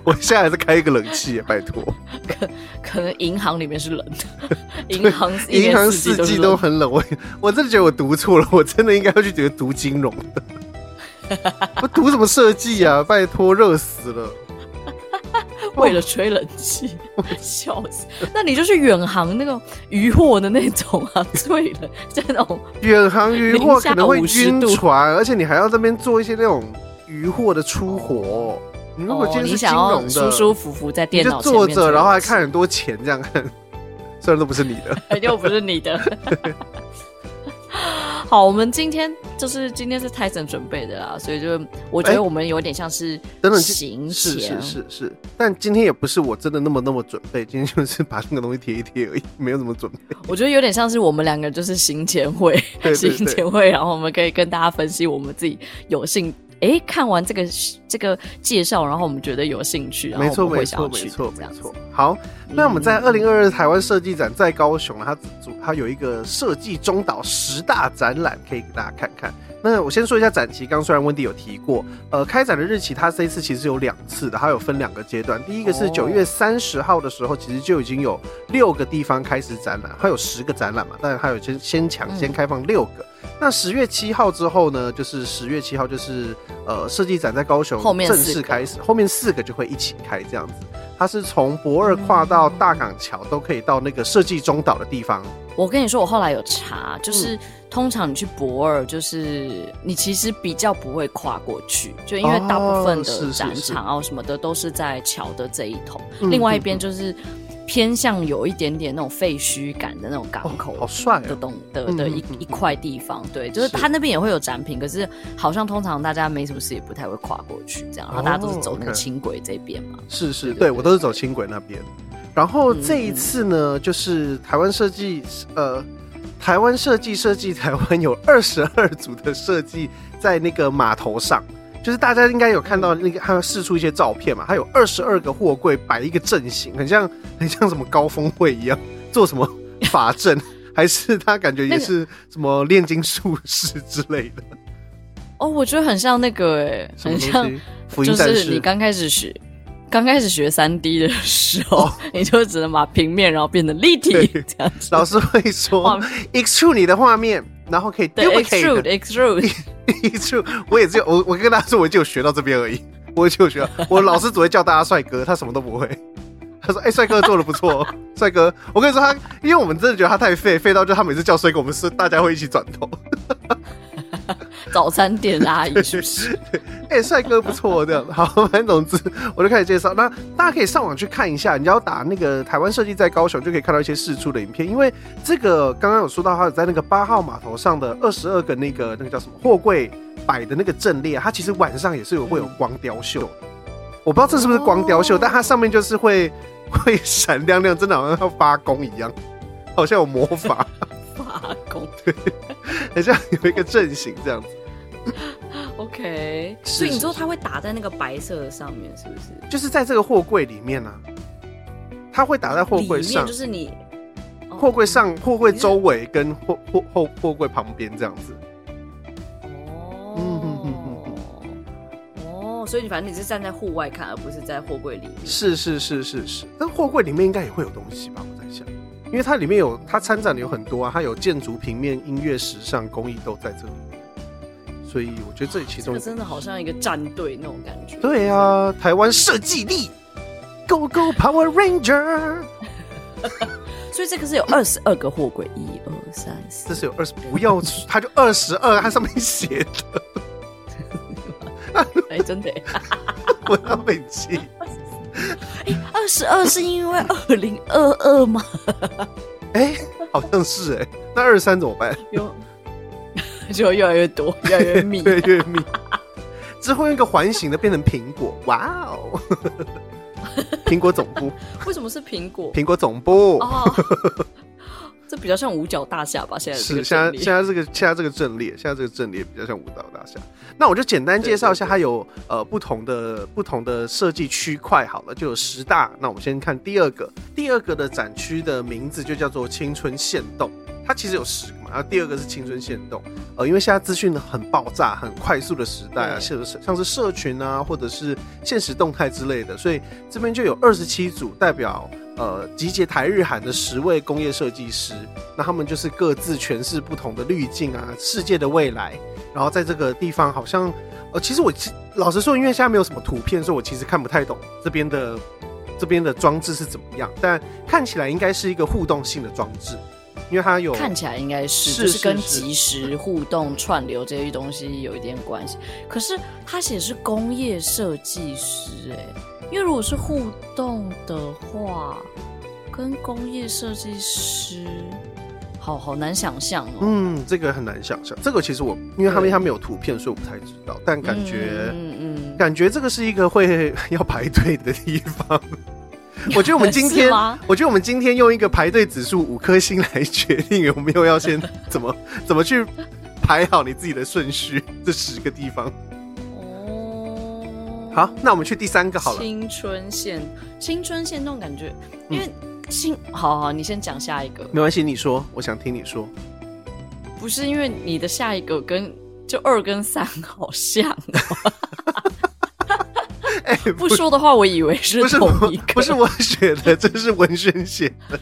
我现在还是开一个冷气，拜托。可可能银行里面是冷的，银行银行四季都很冷。我我真的觉得我读错了，我真的应该要去觉得读金融的。我读什么设计啊？拜托，热死了。为了吹冷气，我笑死。那你就是远航那个渔获的那种啊，对了，在那种远航渔获可能会晕船，而且你还要这边做一些那种渔获的出货。你如果今天是金融的，舒舒服服在电脑坐着，然后还看很多钱这样看，虽然都不是你的，又不是你的。好，我们今天就是今天是 Tyson 准备的啦，所以就我觉得我们有点像是等等行前，是是是是，但今天也不是我真的那么那么准备，今天就是把那个东西贴一贴而已，没有怎么准备。我觉得有点像是我们两个就是行前会，行前会，然后我们可以跟大家分析我们自己有兴。哎，看完这个这个介绍，然后我们觉得有兴趣，然后我们会想要去，没错，没错，没错。好，那我们在二零二二台湾设计展在高雄，它主它有一个设计中岛十大展览，可以给大家看看。那我先说一下展期，刚刚虽然温迪有提过，呃，开展的日期它这一次其实有两次的，它有分两个阶段。第一个是九月三十号的时候，其实就已经有六个地方开始展览，它有十个展览嘛，但是它有先先抢先开放六个。那十月七号之后呢，就是十月七号就是呃设计展在高雄正式开始，后面四个就会一起开这样子。它是从博二跨到大港桥都可以到那个设计中岛的地方。我跟你说，我后来有查，就是通常你去博尔，就是你其实比较不会跨过去，就因为大部分的展场啊什么的都是在桥的这一头，另外一边就是。偏向有一点点那种废墟感的那种港口，好帅的东的的一一块地方，对，就是它那边也会有展品，可是好像通常大家没什么事也不太会跨过去这样，然后大家都是走那个轻轨这边嘛。是是，对我都是走轻轨那边。然后这一次呢，就是台湾设计，呃，台湾设计设计台湾有 二十二组的设计在那个码头上。就是大家应该有看到那个，他要释出一些照片嘛，他有二十二个货柜摆一个阵型，很像很像什么高峰会一样，做什么法阵，还是他感觉也是什么炼金术士之类的。哦，我觉得很像那个哎、欸，很像，就是你刚开始学，刚开始学三 D 的时候，哦、你就只能把平面然后变得立体这样子。老师会说，extrude 你的画面。然后可以 extrude extrude extrude，我也只有我我跟他说，我就有学到这边而已，我就学到。我老师只会叫大家帅哥，他什么都不会。他说：“哎、欸，帅哥做的不错，帅哥。”我跟你说他，因为我们真的觉得他太废，废到就他每次叫帅哥，我们是大家会一起转头。早餐店阿姨是不是？哎，帅、欸、哥不错，这样好。反正总之，我就开始介绍。那大家可以上网去看一下，你要打那个台湾设计在高雄，就可以看到一些试出的影片。因为这个刚刚有说到，他有在那个八号码头上的二十二个那个那个叫什么货柜摆的那个阵列，它其实晚上也是有会有光雕秀。我不知道这是不是光雕秀，但它上面就是会 会闪亮亮，真的好像要发功一样，好像有魔法。发功，对，很像有一个阵型这样子。OK，所以你说它会打在那个白色的上面，是不是？就是在这个货柜里面呢、啊，它会打在货柜上，就是你货柜上、货柜周围跟货货货货柜旁边这样子。哦，嗯嗯嗯嗯嗯。所以你反正你是站在户外看，而不是在货柜里面。是是是是是，但货柜里面应该也会有东西吧？我在想，因为它里面有它参展的有很多啊，它有建筑、平面、音乐、时尚、工艺都在这里面，所以我觉得这里其中、这个、真的好像一个战队那种感觉。对啊，台湾设计力，Go Go Power Ranger。所以这个是有二十二个货柜，一二三四，这是有二十，不要，它就二十二，它上面写的。哎、欸，真的，我要被气。哎，二十二是因为二零二二吗？哎、欸，好像是哎、欸。那二十三怎么办？有，就越来越多，越来越密，越来越密。之后用一个环形的变成苹果，哇哦！苹果总部？为什么是苹果？苹果总部。哦这比较像五角大厦吧？现在是现在现在这个现在这个阵列，现在这个阵列比较像五角大厦。那我就简单介绍一下，它有呃不同的不同的设计区块。好了，就有十大。那我们先看第二个，第二个的展区的名字就叫做青春限动。它其实有十个嘛，然后第二个是青春限动。呃，因为现在资讯很爆炸、很快速的时代啊，像是像是社群啊，或者是现实动态之类的，所以这边就有二十七组代表。呃，集结台日韩的十位工业设计师，那他们就是各自诠释不同的滤镜啊，世界的未来。然后在这个地方，好像呃，其实我老实说，因为现在没有什么图片，所以我其实看不太懂这边的这边的装置是怎么样。但看起来应该是一个互动性的装置，因为它有看起来应该是就是跟即时互动串流这些东西有一点关系。可是他写是工业设计师，哎。因为如果是互动的话，跟工业设计师，好好难想象哦。嗯，这个很难想象。这个其实我，因为他们他们有图片，所以我不太知道。但感觉，嗯嗯，感觉这个是一个会要排队的地方。我觉得我们今天，我觉得我们今天用一个排队指数五颗星来决定有没有要先怎么怎么去排好你自己的顺序，这十个地方。好，那我们去第三个好了。青春线，青春线那种感觉，因为青，嗯、好好，你先讲下一个。没关系，你说，我想听你说。不是因为你的下一个跟就二跟三好像，喔。哎，不说的话，我以为是同一个。不是我写的，这是文轩写的。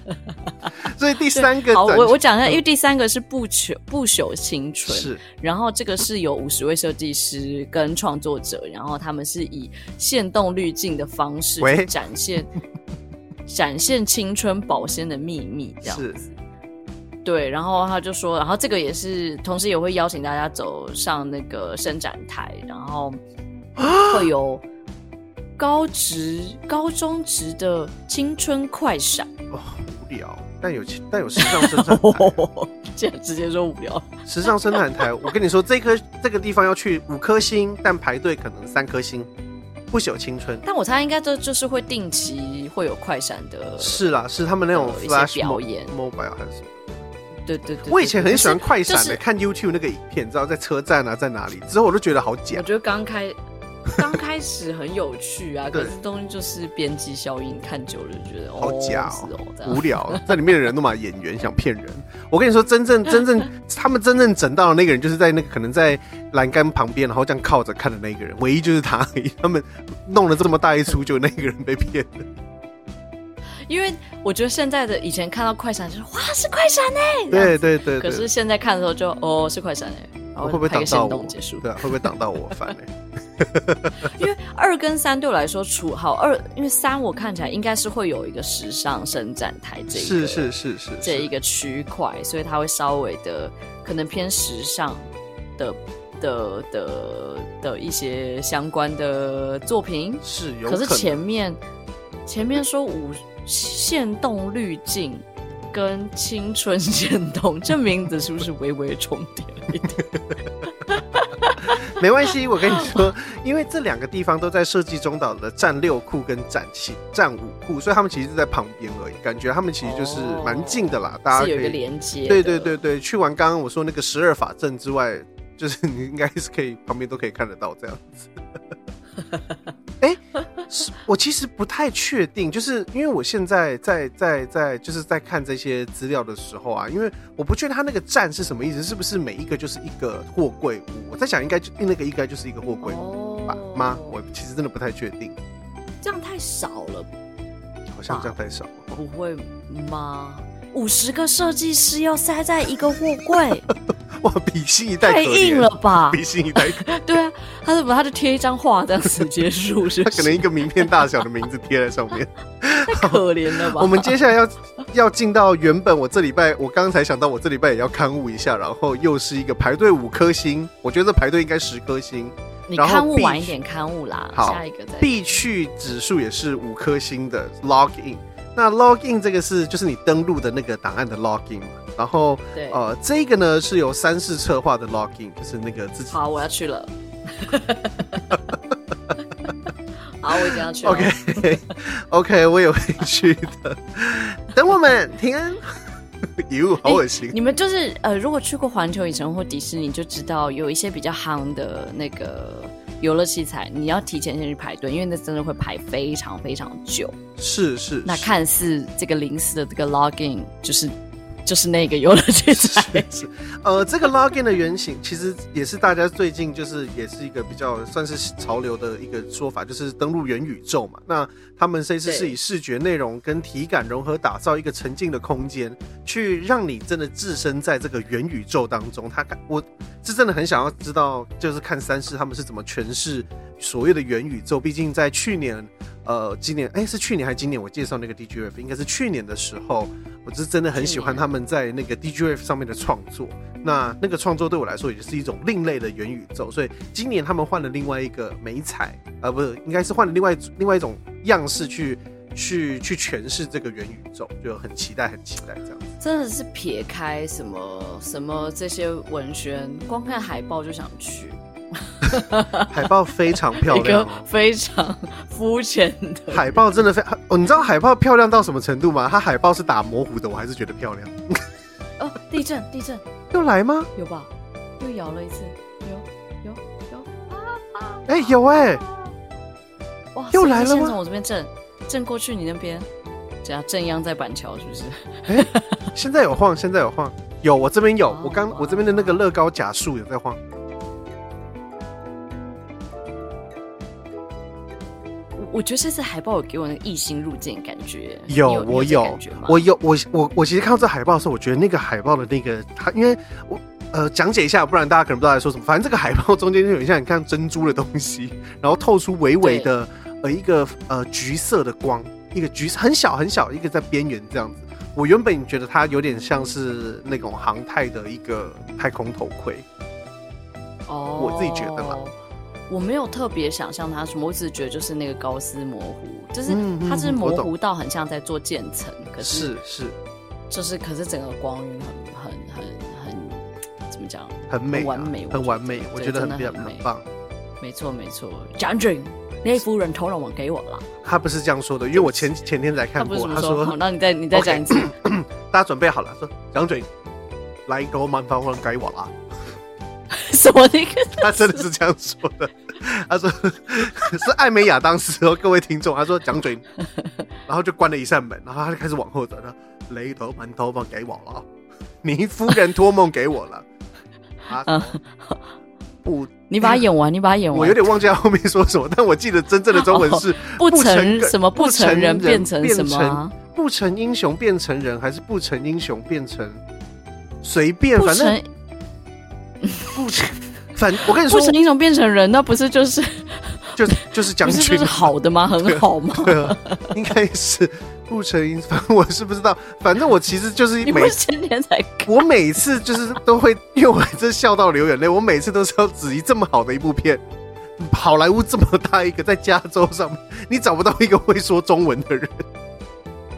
所以第三个，好，我我讲一下，因为第三个是不朽不朽青春，是。然后这个是有五十位设计师跟创作者，然后他们是以限动滤镜的方式去展现展现青春保鲜的秘密，这样子。对，然后他就说，然后这个也是，同时也会邀请大家走上那个伸展台，然后 会有。高职、高中职的青春快闪哦，无聊，但有但有时尚生产台，这样直接说无聊。时尚生产台，我跟你说，这颗这个地方要去五颗星，但排队可能三颗星，不朽青春。但我猜应该这就是会定期会有快闪的，是啦，是他们那种 flash 表演，mobile 还是什么？对对对，我以前很喜欢快闪的，看 YouTube 那个影片，知道在车站啊，在哪里，之后我都觉得好假。我觉得刚开。刚开始很有趣啊，可是东西就是边际效应，看久了就觉得好假哦，哦无聊。在里面的人都嘛演员，想骗人。我跟你说，真正 真正他们真正整到的那个人，就是在那个可能在栏杆旁边，然后这样靠着看的那个人，唯一就是他而已。他们弄了这么大一出，就那个人被骗了。因为我觉得现在的以前看到快闪就是哇是快闪哎，对对对。可是现在看的时候就哦是快闪哎，然后会不会挡到我？结束？对啊，会不会挡到我烦哎？因为二跟三对我来说除好二，因为三我看起来应该是会有一个时尚伸展台这一个是是是是这一个区块，所以它会稍微的可能偏时尚的的的的一些相关的作品。是有，可是前面前面说五限动滤镜跟青春限动，这名字是不是微微重叠了一点？没关系，我跟你说，因为这两个地方都在设计中岛的战六库跟战七战五库，所以他们其实是在旁边而已，感觉他们其实就是蛮近的啦。哦、大家可以有一个连接。对对对对，去完刚刚我说那个十二法阵之外，就是你应该是可以旁边都可以看得到这样子。哎、欸，我其实不太确定，就是因为我现在在在在就是在看这些资料的时候啊，因为我不确定他那个站是什么意思，是不是每一个就是一个货柜屋？我在想，应该就那个应该就是一个货柜屋。吧？吗？我其实真的不太确定。这样太少了，好像这样太少了。不会吗？五十个设计师要塞在一个货柜，哇，比新一代太硬了吧？比新一代，对啊，他怎么他就贴一张画这样子结束是？他可能一个名片大小的名字贴在上面，太可怜了吧？我们接下来要要进到原本我这礼拜，我刚才想到我这礼拜也要刊物一下，然后又是一个排队五颗星，我觉得排队应该十颗星。你刊物晚一点刊物啦，好，下一个再必去指数也是五颗星的 login。那 login 这个是就是你登录的那个档案的 login 嘛，然后对呃这个呢是由三世策划的 login，就是那个自己。好，我要去了。好，我已经要去了。OK OK，我也会去的。等我们停。哟，好恶心！你们就是呃，如果去过环球影城或迪士尼，就知道有一些比较夯的那个游乐器材，你要提前先去排队，因为那真的会排非常非常久。是是，是。那看似这个临时的这个 login 就是。就是那个游乐器材，呃，这个 login 的原型其实也是大家最近就是也是一个比较算是潮流的一个说法，就是登录元宇宙嘛。那他们这次是以视觉内容跟体感融合，打造一个沉浸的空间，去让你真的置身在这个元宇宙当中。他看我是真的很想要知道，就是看三视他们是怎么诠释所谓的元宇宙。毕竟在去年。呃，今年哎、欸，是去年还是今年？我介绍那个 DGF 应该是去年的时候，我是真的很喜欢他们在那个 DGF 上面的创作。那那个创作对我来说，也就是一种另类的元宇宙。所以今年他们换了另外一个美彩，呃，不是，应该是换了另外另外一种样式去去去诠释这个元宇宙，就很期待，很期待这样子。真的是撇开什么什么这些文宣，光看海报就想去。海报非常漂亮，非常肤浅的海报，真的非常哦。你知道海报漂亮到什么程度吗？它海报是打模糊的，我还是觉得漂亮。哦，地震，地震又来吗？有吧？又摇了一次，有有有啊啊！哎、欸，有哎、欸，哇，又来了吗？先从我这边震震过去，你那边怎样？震央在板桥是不是？哎、欸，现在有晃，现在有晃，有我这边有，我刚我这边的那个乐高假树有在晃。我觉得这次海报有给我那个异星入境的感觉。有，有我有，我有，我我我其实看到这海报的时候，我觉得那个海报的那个它，因为我呃讲解一下，不然大家可能不知道在说什么。反正这个海报中间就有点像你看珍珠的东西，然后透出微微的呃一个呃橘色的光，一个橘色很小很小一个在边缘这样子。我原本觉得它有点像是那种航太的一个太空头盔。哦，我自己觉得啦。我没有特别想象它什么，我只是觉得就是那个高斯模糊，就是它是模糊到很像在做渐层，可是是是，就是可是整个光晕很很很很怎么讲？很美，很完美，很完美，我觉得很很很棒。没错没错，将军，那夫人投了我给我了。他不是这样说的，因为我前前天才看过，他说好，那你再你再讲一次，大家准备好了，说将军，来给我满房人给我了。什么那个？他真的是这样说的。他说 是艾美亚当时哦，各位听众，他说讲嘴，然后就关了一扇门，然后他就开始往后走。他雷头馒头放给我了，你夫人托梦给我了。啊，不，你把它演完，你把它演完。我有点忘记他后面说什么，但我记得真正的中文是不成什么不成人变成什么，不成英雄变成人，还是不成英雄变成随便，反正。不成，反我跟你说，不成英雄变成人，那不是就是 就就是将军，不是就是好的吗？很好吗？对啊，应该是不成英雄，反正我是不知道。反正我其实就是 每前天才，我每次就是都会，因为我真笑到流眼泪。我每次都是要质疑这么好的一部片，好莱坞这么大一个，在加州上面，你找不到一个会说中文的人。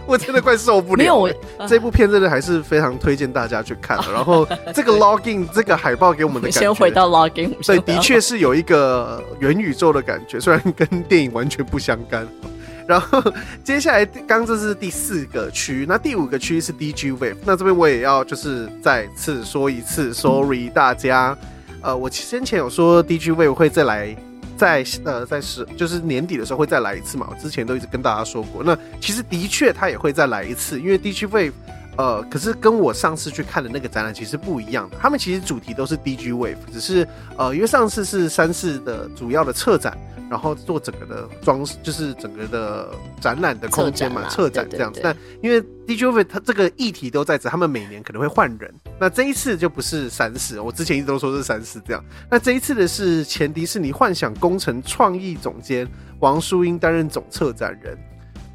我真的快受不了。没有，我这部片真的还是非常推荐大家去看的。然后这个 login 这个海报给我们的感觉，先回到 login，所以的确是有一个元宇宙的感觉，虽然跟电影完全不相干。然后接下来刚这是第四个区，那第五个区是 DG Wave。那这边我也要就是再次说一次，sorry 大家。呃，我先前有说 DG Wave 会再来。在呃，在十就是年底的时候会再来一次嘛。我之前都一直跟大家说过，那其实的确他也会再来一次，因为 d 区 v 呃，可是跟我上次去看的那个展览其实不一样的。他们其实主题都是 DG Wave，只是呃，因为上次是三四的主要的策展，然后做整个的装饰，就是整个的展览的空间嘛，策展，展这样子。但因为 DG Wave 它这个议题都在这，他们每年可能会换人。那这一次就不是三四，我之前一直都说是三四这样。那这一次的是前迪士尼幻想工程创意总监王淑英担任总策展人。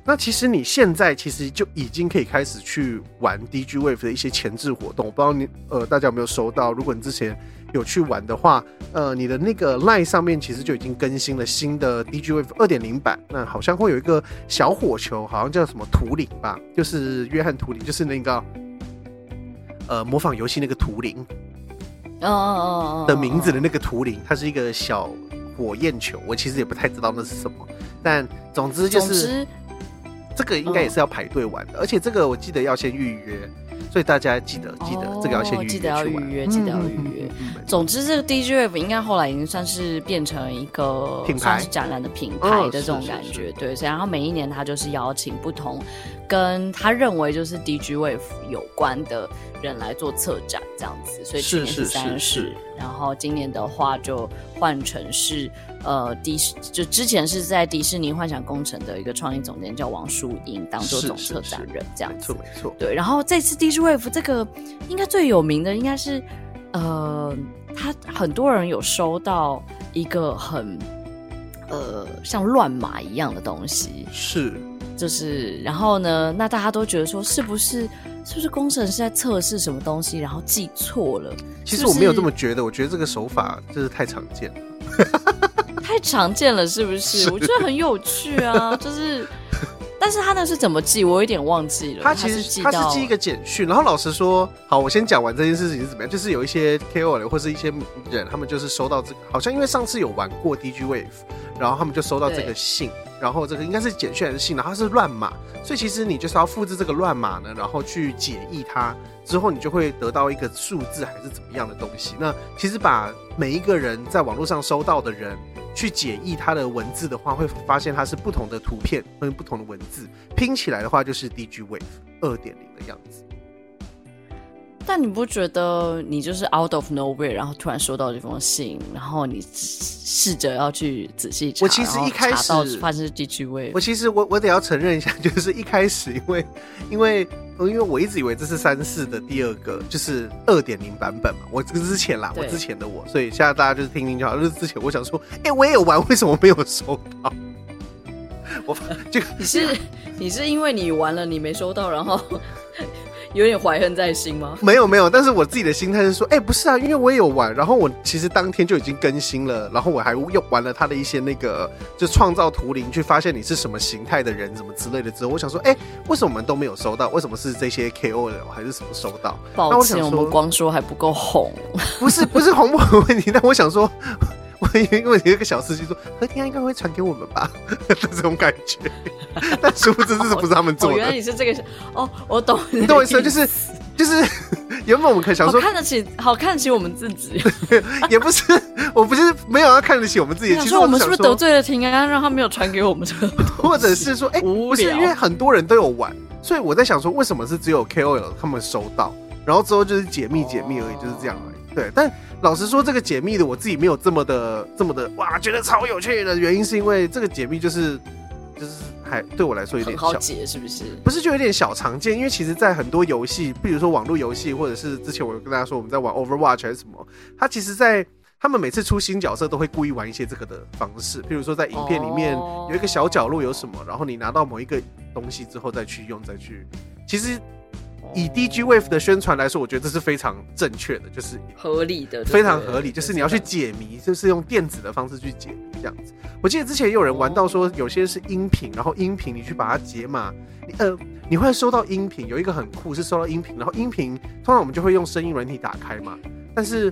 那其实你现在其实就已经可以开始去玩 DG Wave 的一些前置活动，我不知道你呃大家有没有收到？如果你之前有去玩的话，呃，你的那个 Line 上面其实就已经更新了新的 DG Wave 二点零版。那好像会有一个小火球，好像叫什么图灵吧，就是约翰图灵，就是那个呃模仿游戏那个图灵哦哦哦的名字的那个图灵，它是一个小火焰球，我其实也不太知道那是什么，但总之就是。这个应该也是要排队玩的，而且这个我记得要先预约，所以大家记得记得这个要先预约，记得要预约，记得要预约。总之，这个 DG Wave 应该后来已经算是变成一个品牌，展览的品牌的这种感觉，对。所以，然后每一年他就是邀请不同跟他认为就是 DG Wave 有关的人来做策展这样子。所以去年是三十，然后今年的话就换成是。呃，迪士就之前是在迪士尼幻想工程的一个创意总监叫王淑英当做总策展人，这样子，没错没错。对，然后这次 DJ Wave 这个应该最有名的应该是，呃，他很多人有收到一个很呃像乱码一样的东西，是，就是然后呢，那大家都觉得说是不是是不是工程师在测试什么东西，然后记错了？其实我没有这么觉得，我觉得这个手法真是太常见了。太常见了，是不是？是我觉得很有趣啊，就是，但是他那是怎么记？我有点忘记了。他其实他是记一个简讯，然后老实说，好，我先讲完这件事情是怎么样。就是有一些 KOL 或是一些人，他们就是收到这个，好像因为上次有玩过 DG Wave，然后他们就收到这个信，然后这个应该是简讯还是信，然后它是乱码，所以其实你就是要复制这个乱码呢，然后去解译它。之后你就会得到一个数字还是怎么样的东西。那其实把每一个人在网络上收到的人去解译它的文字的话，会发现它是不同的图片跟不同的文字拼起来的话，就是 DG Wave 二点零的样子。但你不觉得你就是 out of nowhere，然后突然收到这封信，然后你试着要去仔细查，我其实一开始发现是 DG Wave。我其实我我得要承认一下，就是一开始因为因为。因为我一直以为这是三四的第二个，就是二点零版本嘛。我之前啦，我之前的我，所以现在大家就是听听就好。就是之前我想说，哎、欸，我也有玩，为什么没有收到？我就你是你是因为你玩了，你没收到，然后。有点怀恨在心吗？没有没有，但是我自己的心态是说，哎、欸，不是啊，因为我也有玩，然后我其实当天就已经更新了，然后我还又玩了他的一些那个，就创造图灵去发现你是什么形态的人，什么之类的之后，我想说，哎、欸，为什么我们都没有收到？为什么是这些 KOL 还是什么收到？抱歉，我，想说我们光说还不够红，不是不是红不红问题，但我想说。我因为因为有一个小司机说，和田应该会传给我们吧，这种感觉。但殊不知这是不是他们做的？哦、原来你是这个哦，我懂你。你懂我意思，就是就是 原本我们可以想说看得起，好看得起我们自己，也不是，我不是没有要看得起我们自己。其实我们是不是得罪了田安，让他没有传给我们这个？或者是说，哎、欸，不是，因为很多人都有玩，所以我在想说，为什么是只有 KOL 他们收到，然后之后就是解密解密而已，就是这样而已。对，但。老实说，这个解密的我自己没有这么的这么的哇，觉得超有趣的原因是因为这个解密就是就是还对我来说有点小好解，是不是？不是，就有点小常见。因为其实，在很多游戏，比如说网络游戏，或者是之前我有跟大家说我们在玩 Overwatch 还是什么，它其实，在他们每次出新角色都会故意玩一些这个的方式，譬如说在影片里面有一个小角落有什么，然后你拿到某一个东西之后再去用，再去其实。以 DG Wave 的宣传来说，我觉得这是非常正确的，就是合理的，非常合理。就是你要去解谜，就是用电子的方式去解谜这样子。我记得之前也有人玩到说，有些是音频，然后音频你去把它解码，呃，你会收到音频。有一个很酷是收到音频，然后音频通常我们就会用声音软体打开嘛，但是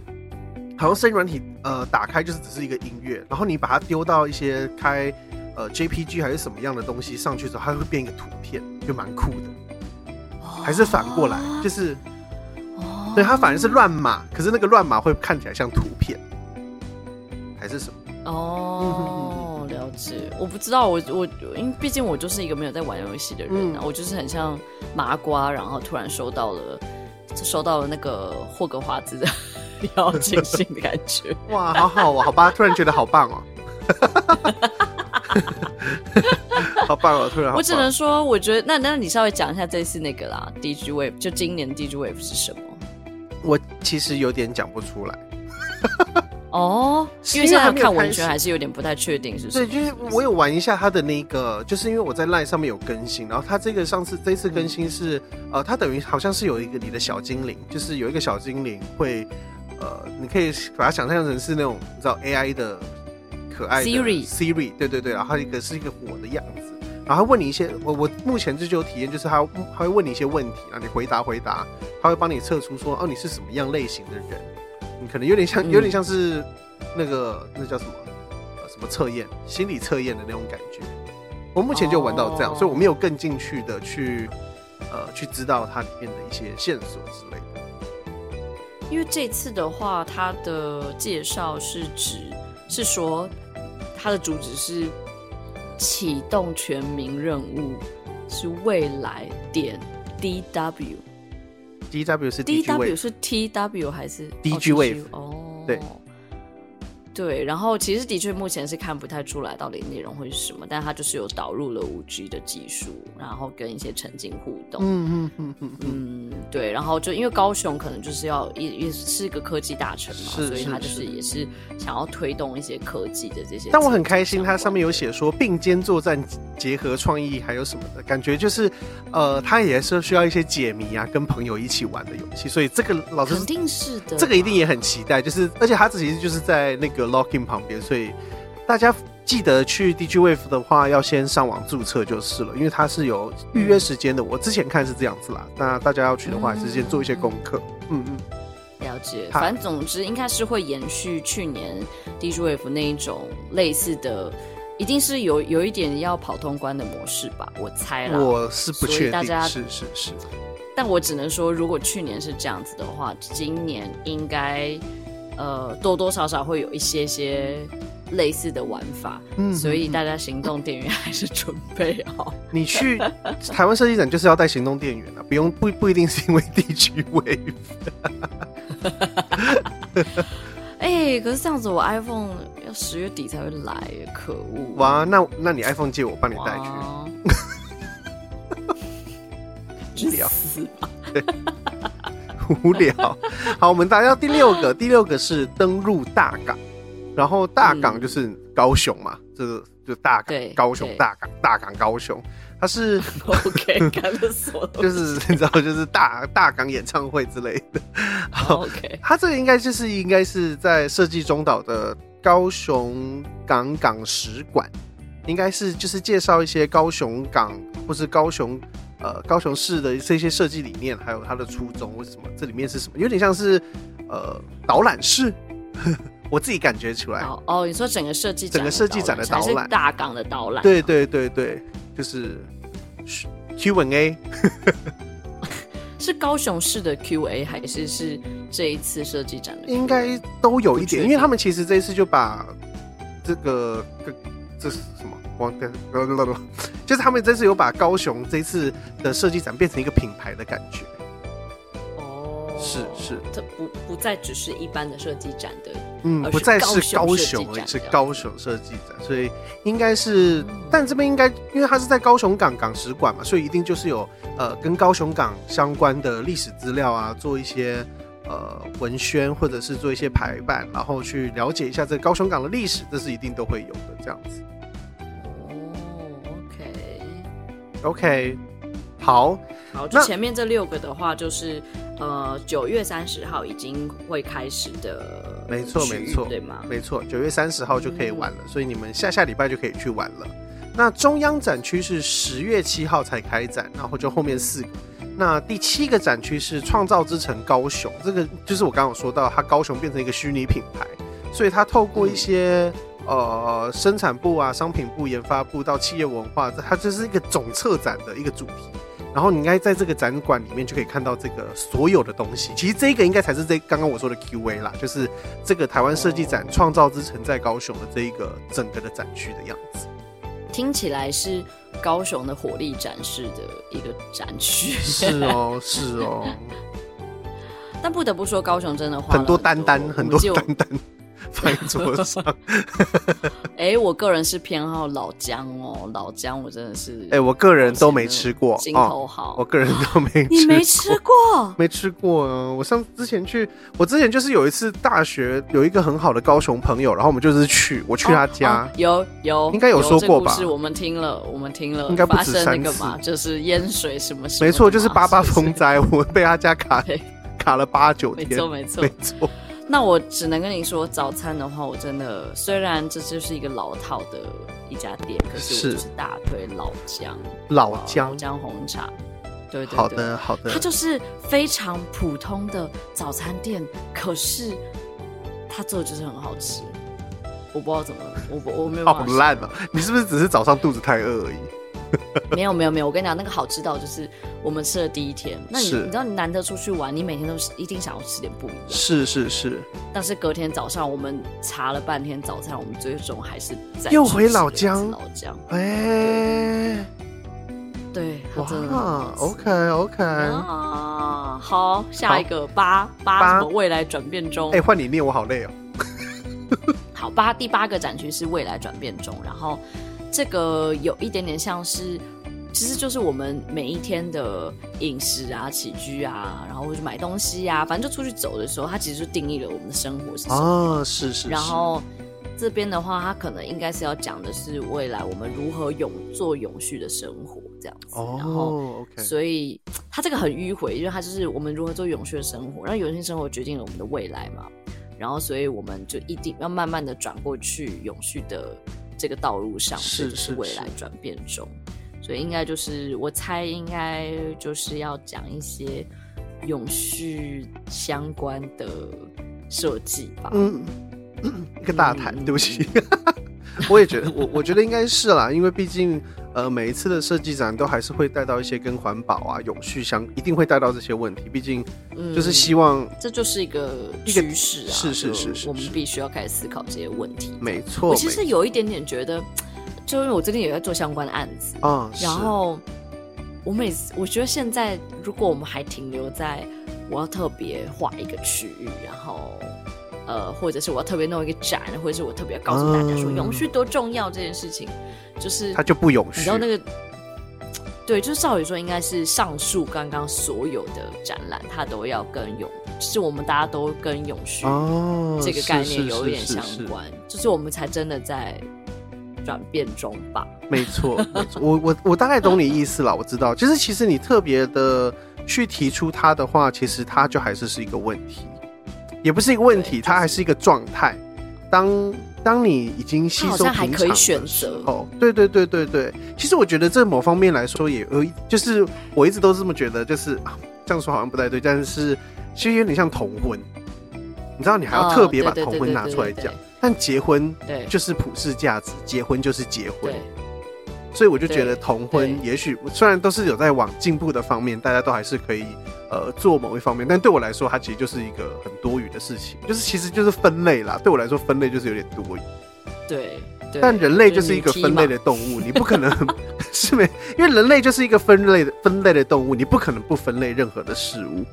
好像声音软体呃打开就是只是一个音乐，然后你把它丢到一些开呃 JPG 还是什么样的东西上去之后，它会变一个图片，就蛮酷的。还是反过来，就是，对，它反而是乱码，可是那个乱码会看起来像图片，还是什么？哦，了了解，我不知道，我我因为毕竟我就是一个没有在玩游戏的人啊，嗯、我就是很像麻瓜，然后突然收到了收到了那个霍格华兹的 邀请信的感觉，哇，好好哦，好吧，突然觉得好棒哦，好棒哦，突然，我只能说，我觉得那那你稍微讲一下这次那个啦，DigiWave 就今年 DigiWave 是什么？我其实有点讲不出来。哦，因为现在看文宣还是有点不太确定，是不是？对，就是我有玩一下他的那个，就是因为我在 LINE 上面有更新，然后他这个上次这次更新是，嗯、呃，他等于好像是有一个你的小精灵，就是有一个小精灵会，呃，你可以把它想象成是那种你知道 AI 的可爱的 Siri Siri，对对对，然后一个是一个火的样子，然后他问你一些，我我目前这就有体验，就是他他会问你一些问题，啊你回答回答，他会帮你测出说，哦，你是什么样类型的人。你可能有点像，有点像是那个那叫什么呃什么测验，心理测验的那种感觉。我目前就玩到这样，oh. 所以我没有更进去的去呃去知道它里面的一些线索之类的。因为这次的话，它的介绍是指是说它的主旨是启动全民任务，是未来点 DW。D W 是 D W 是 T W 还是 D G Wave？哦，对。对，然后其实的确目前是看不太出来到底内容会是什么，但它就是有导入了五 G 的技术，然后跟一些沉浸互动。嗯嗯嗯嗯嗯，对，然后就因为高雄可能就是要也也是一个科技大城嘛，所以它就是也是想要推动一些科技的这些。但我很开心，它上面有写说并肩作战，结合创意还有什么的感觉，就是呃，它也是需要一些解谜啊，跟朋友一起玩的游戏，所以这个老师肯定是的，这个一定也很期待，就是而且它其实就是在那个。Locking 旁边，所以大家记得去 DigiWave 的话，要先上网注册就是了，因为它是有预约时间的。我之前看是这样子啦，那大家要去的话，还是先做一些功课。嗯嗯，了解。反正总之应该是会延续去年 DigiWave 那一种类似的，一定是有有一点要跑通关的模式吧？我猜啦，我是不确定。大家是是是，但我只能说，如果去年是这样子的话，今年应该。呃，多多少少会有一些些类似的玩法，嗯，所以大家行动电源还是准备好。你去台湾设计展就是要带行动电源啊，不用不不一定是因为 DigiWave。哎、欸，可是这样子我 iPhone 要十月底才会来，可恶！哇，那那你 iPhone 借我帮你带去，无聊 死吧。无聊，好，我们来到第六个，第六个是登入大港，然后大港就是高雄嘛，嗯、这个就大港，高雄大港，大港高雄，它是 OK，就是你知道，就是大大港演唱会之类的，OK，它这个应该就是应该是在设计中岛的高雄港港使馆，应该是就是介绍一些高雄港或是高雄。呃，高雄市的这些设计理念，还有它的初衷，为什么这里面是什么？有点像是呃导览室，我自己感觉出来。哦，哦，你说整个设计整个设计展的导览，大港的导览。对对对对，就是 Q&A，是高雄市的 Q&A，还是是这一次设计展的？应该都有一点，因为他们其实这一次就把这个这这是什么？忘掉，就是他们这次有把高雄这次的设计展变成一个品牌的感觉。哦，是是，这不不再只是一般的设计展的，嗯，不再是高雄，而是高雄设计展，所以应该是，但这边应该因为它是在高雄港港史馆嘛，所以一定就是有呃跟高雄港相关的历史资料啊，做一些呃文宣或者是做一些排版，然后去了解一下这高雄港的历史，这是一定都会有的这样子。OK，好，好，就前面这六个的话，就是呃九月三十号已经会开始的，没错没错，对吗？没错，九月三十号就可以玩了，嗯、所以你们下下礼拜就可以去玩了。那中央展区是十月七号才开展，然后就后面四个。那第七个展区是创造之城高雄，这个就是我刚刚有说到，它高雄变成一个虚拟品牌，所以它透过一些。嗯呃，生产部啊，商品部、研发部到企业文化，它就是一个总策展的一个主题。然后你应该在这个展馆里面就可以看到这个所有的东西。其实这个应该才是这刚刚我说的 Q&A 啦，就是这个台湾设计展创造之城在高雄的这一个整个的展区的样子。听起来是高雄的火力展示的一个展区。是哦，是哦。但不得不说，高雄真的很多单单，很多丹丹。放在桌上。哎、欸，我个人是偏好老姜哦，老姜我真的是。哎、欸，我个人都没吃过。心头好、哦，我个人都没吃过。你没吃过？没吃过啊！我上之前去，我之前就是有一次大学有一个很好的高雄朋友，然后我们就是去，我去他家，哦哦、有有，应该有说过吧？是我们听了，我们听了，应该不止三个嘛，就是淹水什么什么。没错，就是八八风灾，我被他家卡卡了八九天。没错，没错，没错。那我只能跟你说，早餐的话，我真的虽然这就是一个老套的一家店，可是我就是大推老姜，老姜老姜红茶。对对对，好的好的。它就是非常普通的早餐店，可是它做的就是很好吃。我不知道怎么，我我没有。好烂啊！你是不是只是早上肚子太饿而已？没有没有没有，我跟你讲，那个好吃到就是我们吃的第一天。那你你知道，你难得出去玩，你每天都是一定想要吃点不一样。是是是。但是隔天早上，我们查了半天早餐，我们最终还是在又回老姜。老姜。哎、欸。对。哇真的。OK OK。啊，好，下一个八八什么未来转变中。哎，换你念，我好累哦。好，八第八个展区是未来转变中，然后。这个有一点点像是，其实就是我们每一天的饮食啊、起居啊，然后或者买东西啊，反正就出去走的时候，它其实就定义了我们的生活是什么。哦，是是是。然后这边的话，它可能应该是要讲的是未来我们如何永做永续的生活这样子。哦，然后 OK。所以它这个很迂回，因为它就是我们如何做永续的生活，然后永续生活决定了我们的未来嘛。然后所以我们就一定要慢慢的转过去永续的。这个道路上是是未来转变中，所以应该就是我猜应该就是要讲一些永续相关的设计吧。嗯，一个大谈，对不起，我也觉得我我觉得应该是啦，因为毕竟呃每一次的设计展都还是会带到一些跟环保啊、永续相，一定会带到这些问题。毕竟就是希望、嗯、这就是一个趋势啊，是是是是，我们必须要开始思考这些问题。没错，我其实有一点点觉得，就因为我最近也在做相关的案子啊，然后我每次我觉得现在如果我们还停留在我要特别画一个区域，然后。呃，或者是我要特别弄一个展，或者是我特别要告诉大家说永续多重要这件事情，嗯、就是他就不永续。你知道那个，对，就是照理说应该是上述刚刚所有的展览，它都要跟永，就是我们大家都跟永续这个概念有一点相关，就是我们才真的在转变中吧。没错，没错，我我我大概懂你意思了，我知道，就是其实你特别的去提出它的话，其实它就还是是一个问题。也不是一个问题，它还是一个状态。当当你已经吸收平常的时候，对对对对对。其实我觉得这某方面来说也有，就是我一直都是这么觉得，就是这样说好像不太对，但是其实有点像同婚。你知道，你还要特别把同婚拿出来讲，但结婚就是普世价值，结婚就是结婚。所以我就觉得同婚，也许虽然都是有在往进步的方面，大家都还是可以呃做某一方面，但对我来说，它其实就是一个很多余的事情，就是其实就是分类啦。对我来说，分类就是有点多余。对，对但人类就是一个分类的动物，你不可能 是没，因为人类就是一个分类的分类的动物，你不可能不分类任何的事物。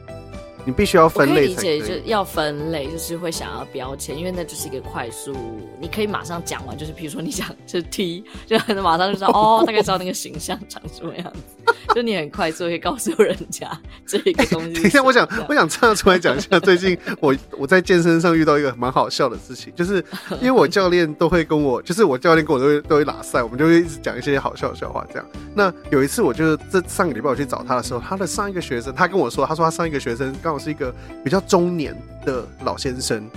你必须要分类，理解就要分类，就是会想要标签，因为那就是一个快速，你可以马上讲完，就是比如说你讲是 T，就马上就知道 哦，大概知道那个形象长什么样子，就你很快速会告诉人家这一个东西。等一下，我想我想唱出来讲一下，最近我我在健身上遇到一个蛮好笑的事情，就是因为我教练都会跟我，就是我教练跟我都会都会拉赛，我们就会一直讲一些好笑的笑话这样。那有一次，我就这上个礼拜我去找他的时候，他的上一个学生，他跟我说，他说他上一个学生刚。好是一个比较中年的老先生，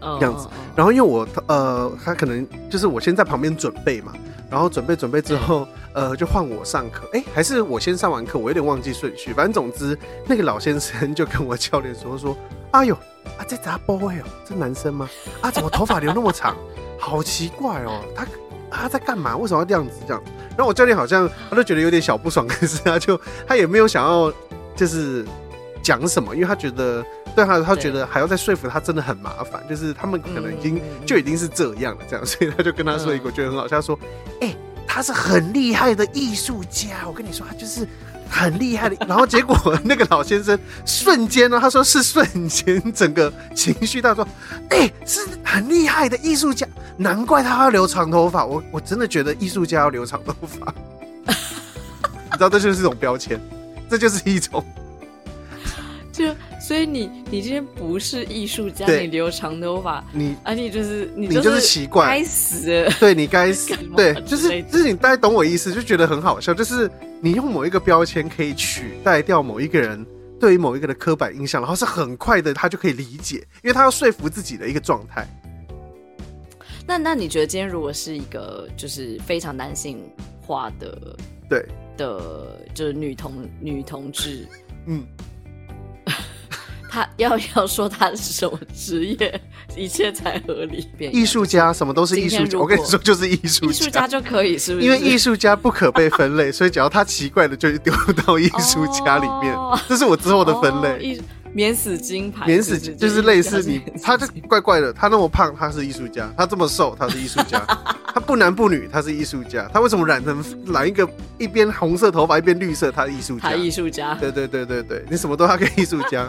这样子。然后因为我呃，他可能就是我先在旁边准备嘛，然后准备准备之后，呃，就换我上课。哎，还是我先上完课，我有点忘记顺序。反正总之，那个老先生就跟我教练说说：“哎呦，啊这咋播哦？这男生吗？啊怎么头发留那么长？好奇怪哦，他他在干嘛？为什么要这样子这样？”然后我教练好像他都觉得有点小不爽，可是他就他也没有想要就是。讲什么？因为他觉得，对他，他觉得还要再说服他，真的很麻烦。就是他们可能已经就已经是这样了，这样，所以他就跟他说一个，我觉得很好笑，他说：“哎，他是很厉害的艺术家。我跟你说，他就是很厉害的。然后结果那个老先生瞬间呢，他说是瞬间，整个情绪到说，哎、欸，是很厉害的艺术家，难怪他要留长头发。我我真的觉得艺术家要留长头发，你知道这就是一种标签，这就是一种。就所以你你今天不是艺术家，你留长头发，你啊你就是你就是奇怪，该死，对你该死，对，就是就是你大家懂我意思，就觉得很好笑，就是你用某一个标签可以取代掉某一个人对于某一个的刻板印象，然后是很快的他就可以理解，因为他要说服自己的一个状态。那那你觉得今天如果是一个就是非常男性化的对。的，就是女同女同志，嗯。他要 要说他是什么职业，一切才合理。艺术家什么都是艺术家，我跟你说就是艺术家，艺术家就可以是不是？因为艺术家不可被分类，所以只要他奇怪的，就丢到艺术家里面。哦、这是我之后的分类。免死金牌，免死金就是类似你，他就怪怪的。他那么胖，他是艺术家；他这么瘦，他是艺术家。他不男不女，他是艺术家。他为什么染成染一个一边红色头发一边绿色？他是艺术家。他艺术家。对对对对对，你什么都要跟艺术家。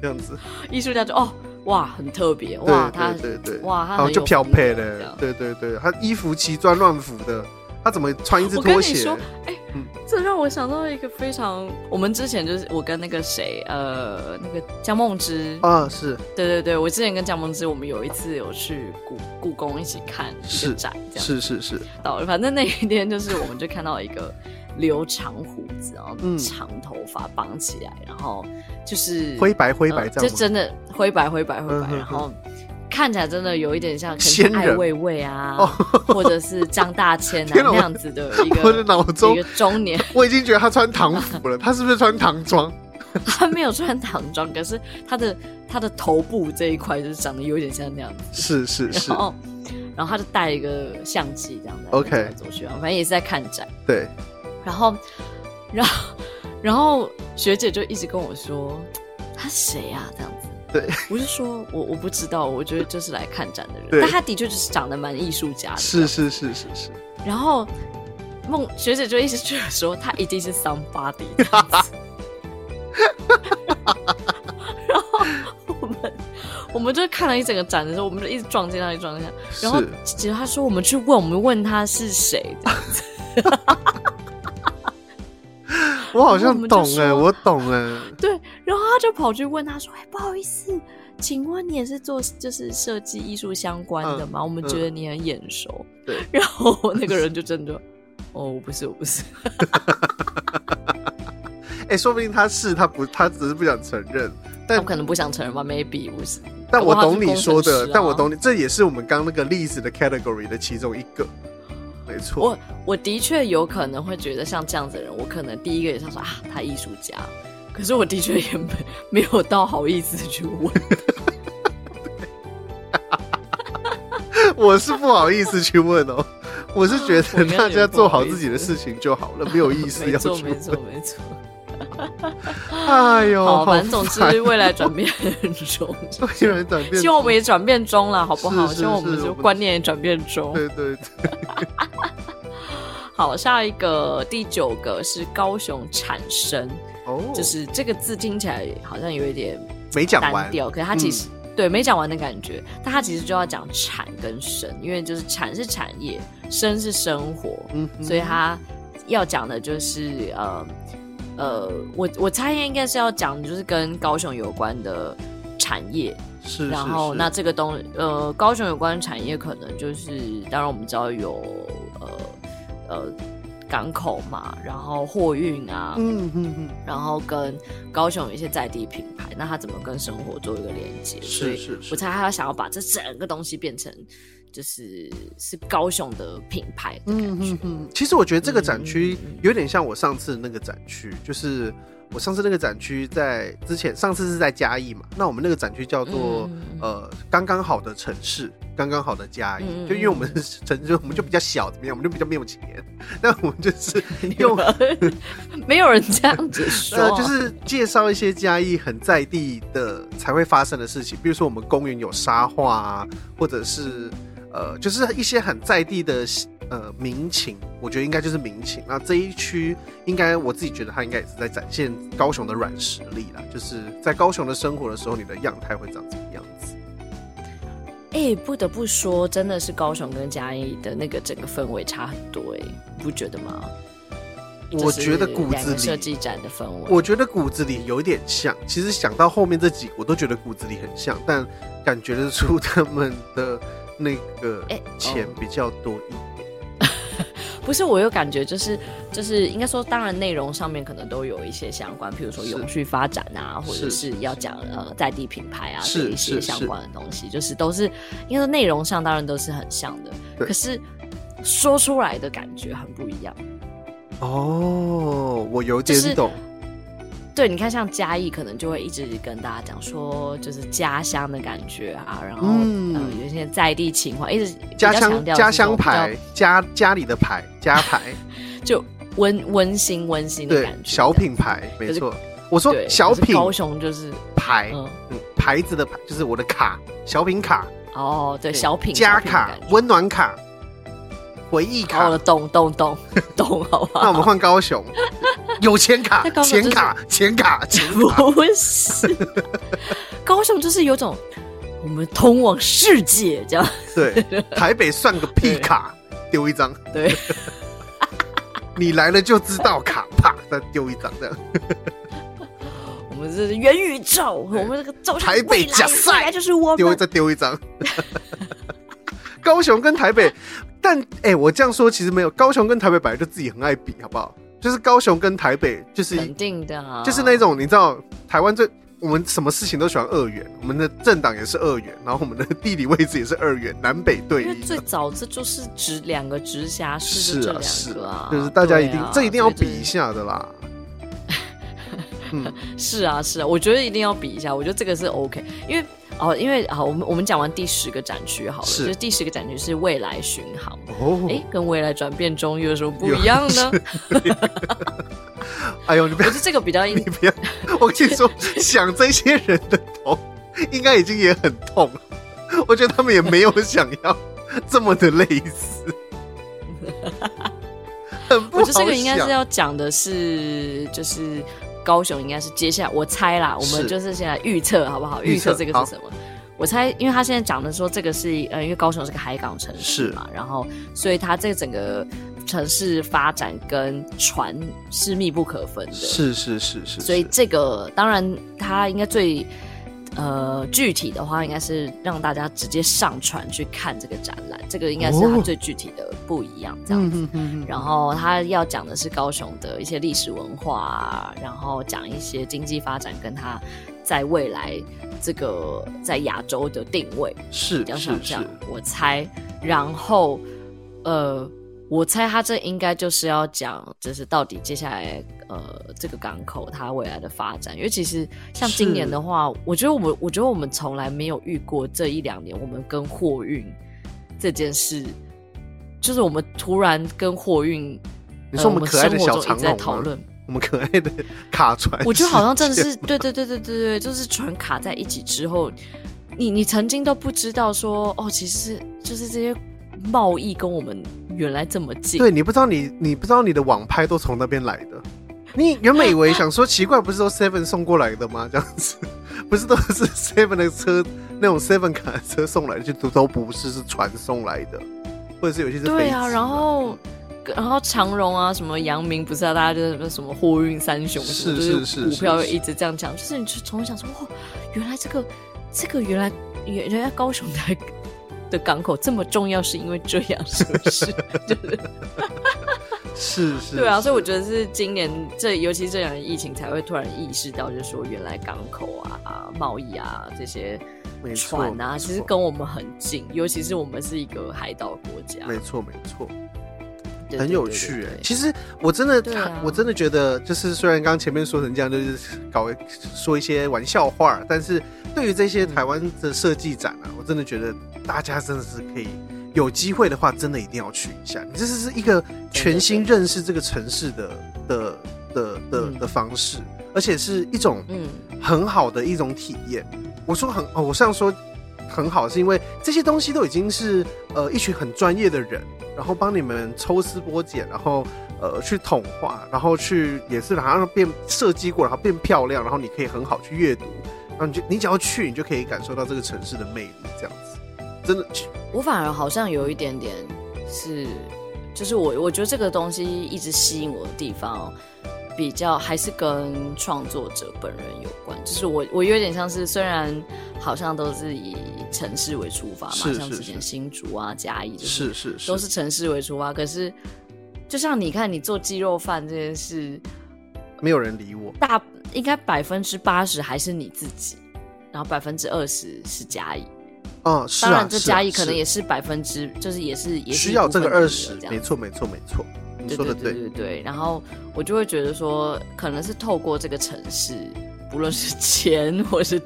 这样子，艺术家就哦，哇，很特别，哇，他对对对，哇，他好就漂配的，对对对，他衣服奇装乱服的，他怎么穿一只拖鞋？哎，嗯，这让我想到一个非常，我们之前就是我跟那个谁，呃，那个江梦之啊，是。对对对，我之前跟江梦之，我们有一次有去故故宫一起看一个展，这样。是是是，到反正那一天就是我们就看到一个。留长胡子，然后长头发绑起来，嗯、然后就是灰白灰白这样，就真的灰白灰白灰白，然后看起来真的有一点像艾未未啊，或者是张大千啊 那样子的一个，我的脑中一个中年，我已经觉得他穿唐服了，他是不是穿唐装？他没有穿唐装，可是他的他的头部这一块就是长得有点像那样子，是是是，然后然后他就带一个相机这样子，OK。走去啊，反正也是在看展，对。然后，然后，然后学姐就一直跟我说：“他是谁呀？”这样子。对，我就说我我不知道，我觉得就是来看展的人。但他的确就是长得蛮艺术家的。是是是是是。然后梦学姐就一直觉得说他一定是 somebody。然后我们我们就看了一整个展的时候，我们就一直撞进那里撞进来。然后其实他说我们去问，我们问他是谁这样子。我好像懂哎，我懂哎。对，然后他就跑去问他说：“哎，不好意思，请问你也是做就是设计艺术相关的吗？我们觉得你很眼熟。”对，然后那个人就真的，哦，我不是，我不是。哎，说不定他是，他不，他只是不想承认。但我可能不想承认吧？Maybe 不是。但我懂你说的，但我懂你，这也是我们刚那个例子的 category 的其中一个。没错，我我的确有可能会觉得像这样子的人，我可能第一个也想说啊，他艺术家，可是我的确也没没有到好意思去问。我是不好意思去问哦，我是觉得 大家做好自己的事情就好了，没有意思要去问。没错没错。哎呦，好，反正总之未来转变中，未来转变，希望我们也转变中了，好不好？希望我们就观念也转变中。对对对。好，下一个第九个是高雄产生，哦，就是这个字听起来好像有一点没讲完，可是它其实、嗯、对没讲完的感觉，但它其实就要讲产跟生，因为就是产是产业，生是生活，嗯，所以它要讲的就是呃。呃，我我猜应该是要讲，就是跟高雄有关的产业，是，然后那这个东呃，高雄有关的产业可能就是，当然我们知道有呃呃港口嘛，然后货运啊，嗯嗯嗯，然后跟高雄有一些在地品牌，那它怎么跟生活做一个连接？是是是，我猜他想要把这整个东西变成。就是是高雄的品牌的感觉。嗯嗯嗯。其实我觉得这个展区有点像我上次那个展区，就是我上次那个展区在之前，上次是在嘉义嘛。那我们那个展区叫做呃刚刚好的城市，刚刚好的嘉义。就因为我们城市，我们就比较小，怎么样？我们就比较没有钱。那我们就是 用没有人这样子说，呃，就是介绍一些嘉义很在地的才会发生的事情，比如说我们公园有沙画啊，或者是。呃，就是一些很在地的呃民情，我觉得应该就是民情。那这一区应该我自己觉得它应该也是在展现高雄的软实力啦，就是在高雄的生活的时候，你的样态会长什么样子？哎、欸，不得不说，真的是高雄跟嘉义的那个整个氛围差很多，哎，你不觉得吗？我觉得骨子里设计展的氛围，我觉得骨子里有一点像。其实想到后面这几个，我都觉得骨子里很像，但感觉得出他们的那个钱比较多一点。欸哦、不是，我有感觉就是就是应该说，当然内容上面可能都有一些相关，譬如说永续发展啊，或者是要讲呃在地品牌啊这一些相关的东西，就是都是应该说内容上当然都是很像的，可是说出来的感觉很不一样。哦，我有点懂。就是、对，你看，像嘉义，可能就会一直跟大家讲说，就是家乡的感觉啊，然后、嗯、呃，有一些在地情怀，一直家乡家乡牌，家家里的牌，家牌，就温温馨温馨的感觉。小品牌，没错。我说小品，高雄就是牌，嗯，牌子的牌，就是我的卡，小品卡。哦，对，小品家卡，温暖卡。回忆卡，哦、懂懂懂 懂，好吧。那我们换高雄，有钱卡，钱卡，钱卡，钱卡，不是。高雄就是有种我们通往世界这样。对，台北算个屁卡，丢一张。对，你来了就知道卡，啪，再丢一张这样。我们这是元宇宙，我们这个走台北假赛就是我丢再丢一张。高雄跟台北。但哎、欸，我这样说其实没有，高雄跟台北本来就自己很爱比，好不好？就是高雄跟台北就是肯定的、啊，就是那种你知道，台湾最我们什么事情都喜欢二元，我们的政党也是二元，然后我们的地理位置也是二元，南北对立。最早这就是直两个直辖市，是啊，是啊，就是大家一定、啊、这一定要比一下的啦。嗯，是啊，是啊，我觉得一定要比一下，我觉得这个是 OK，因为。哦，因为好，我们我们讲完第十个展区好了，是就是第十个展区是未来巡航。哦，哎，跟未来转变中又有什么不一样呢？哎呦，你不要，我觉得这个比较，你不要，我跟你说，想这些人的头应该已经也很痛了。我觉得他们也没有想要这么的类似。很不好想，我觉得这个应该是要讲的是，就是。高雄应该是接下来，我猜啦，我们就是现在预测好不好？预测这个是什么？我猜，因为他现在讲的说这个是呃，因为高雄是个海港城市嘛，然后所以它这整个城市发展跟船是密不可分的。是是是是，是。所以这个当然它应该最。呃，具体的话应该是让大家直接上船去看这个展览，这个应该是它最具体的不一样这样子。哦、然后他要讲的是高雄的一些历史文化，然后讲一些经济发展跟它在未来这个在亚洲的定位是比较像这样，我猜。然后呃。我猜他这应该就是要讲，就是到底接下来呃这个港口它未来的发展，因为其实像今年的话，我觉得我们我觉得我们从来没有遇过这一两年我们跟货运这件事，就是我们突然跟货运，你说我们可爱的小长在讨论，我们可爱的卡船，我觉得好像真的是对对对对对对，就是船卡在一起之后，你你曾经都不知道说哦，其实就是这些贸易跟我们。原来这么近，对，你不知道你你不知道你的网拍都从那边来的，你原本以为想说奇怪，不是都 Seven 送过来的吗？这样子，不是都是 Seven 的车那种 Seven 卡车送来的，就都都不是是船送来的，或者是有些是对啊，然后然后长荣啊，什么阳明不是啊，大家就是什么货运三雄，是是是，股票一直这样讲，就是你就从小说哇，原来这个这个原来原原来高雄的。的港口这么重要，是因为这样，是不是？就是，是是，对啊，所以我觉得是今年这，尤其这两年疫情，才会突然意识到，就是说，原来港口啊、贸易啊这些船啊，其实跟我们很近，尤其是我们是一个海岛国家。没错，没错。很有趣哎，其实我真的，啊、我真的觉得，就是虽然刚刚前面说成这样，就是搞说一些玩笑话，但是对于这些台湾的设计展啊，我真的觉得大家真的是可以有机会的话，真的一定要去一下。你这是一个全新认识这个城市的的的的的方式，而且是一种嗯很好的一种体验。我说很哦，我上说很好，是因为这些东西都已经是呃一群很专业的人，然后帮你们抽丝剥茧，然后呃去统化，然后去也是好像变设计过，然后变漂亮，然后你可以很好去阅读，然后你就你只要去，你就可以感受到这个城市的魅力，这样子，真的。我反而好像有一点点是，就是我我觉得这个东西一直吸引我的地方。比较还是跟创作者本人有关，就是我我有点像是，虽然好像都是以城市为出发嘛，是是是像之前新竹啊、嘉义，是是是，都是城市为出发。可是，就像你看，你做鸡肉饭这件事，没有人理我，大应该百分之八十还是你自己，然后百分之二十是嘉义。哦，是啊，当然这加一可能也是百分之，就是也是也是需要这个二十，没错没错没错。对对对对对，然后我就会觉得说，可能是透过这个城市，不论是钱或是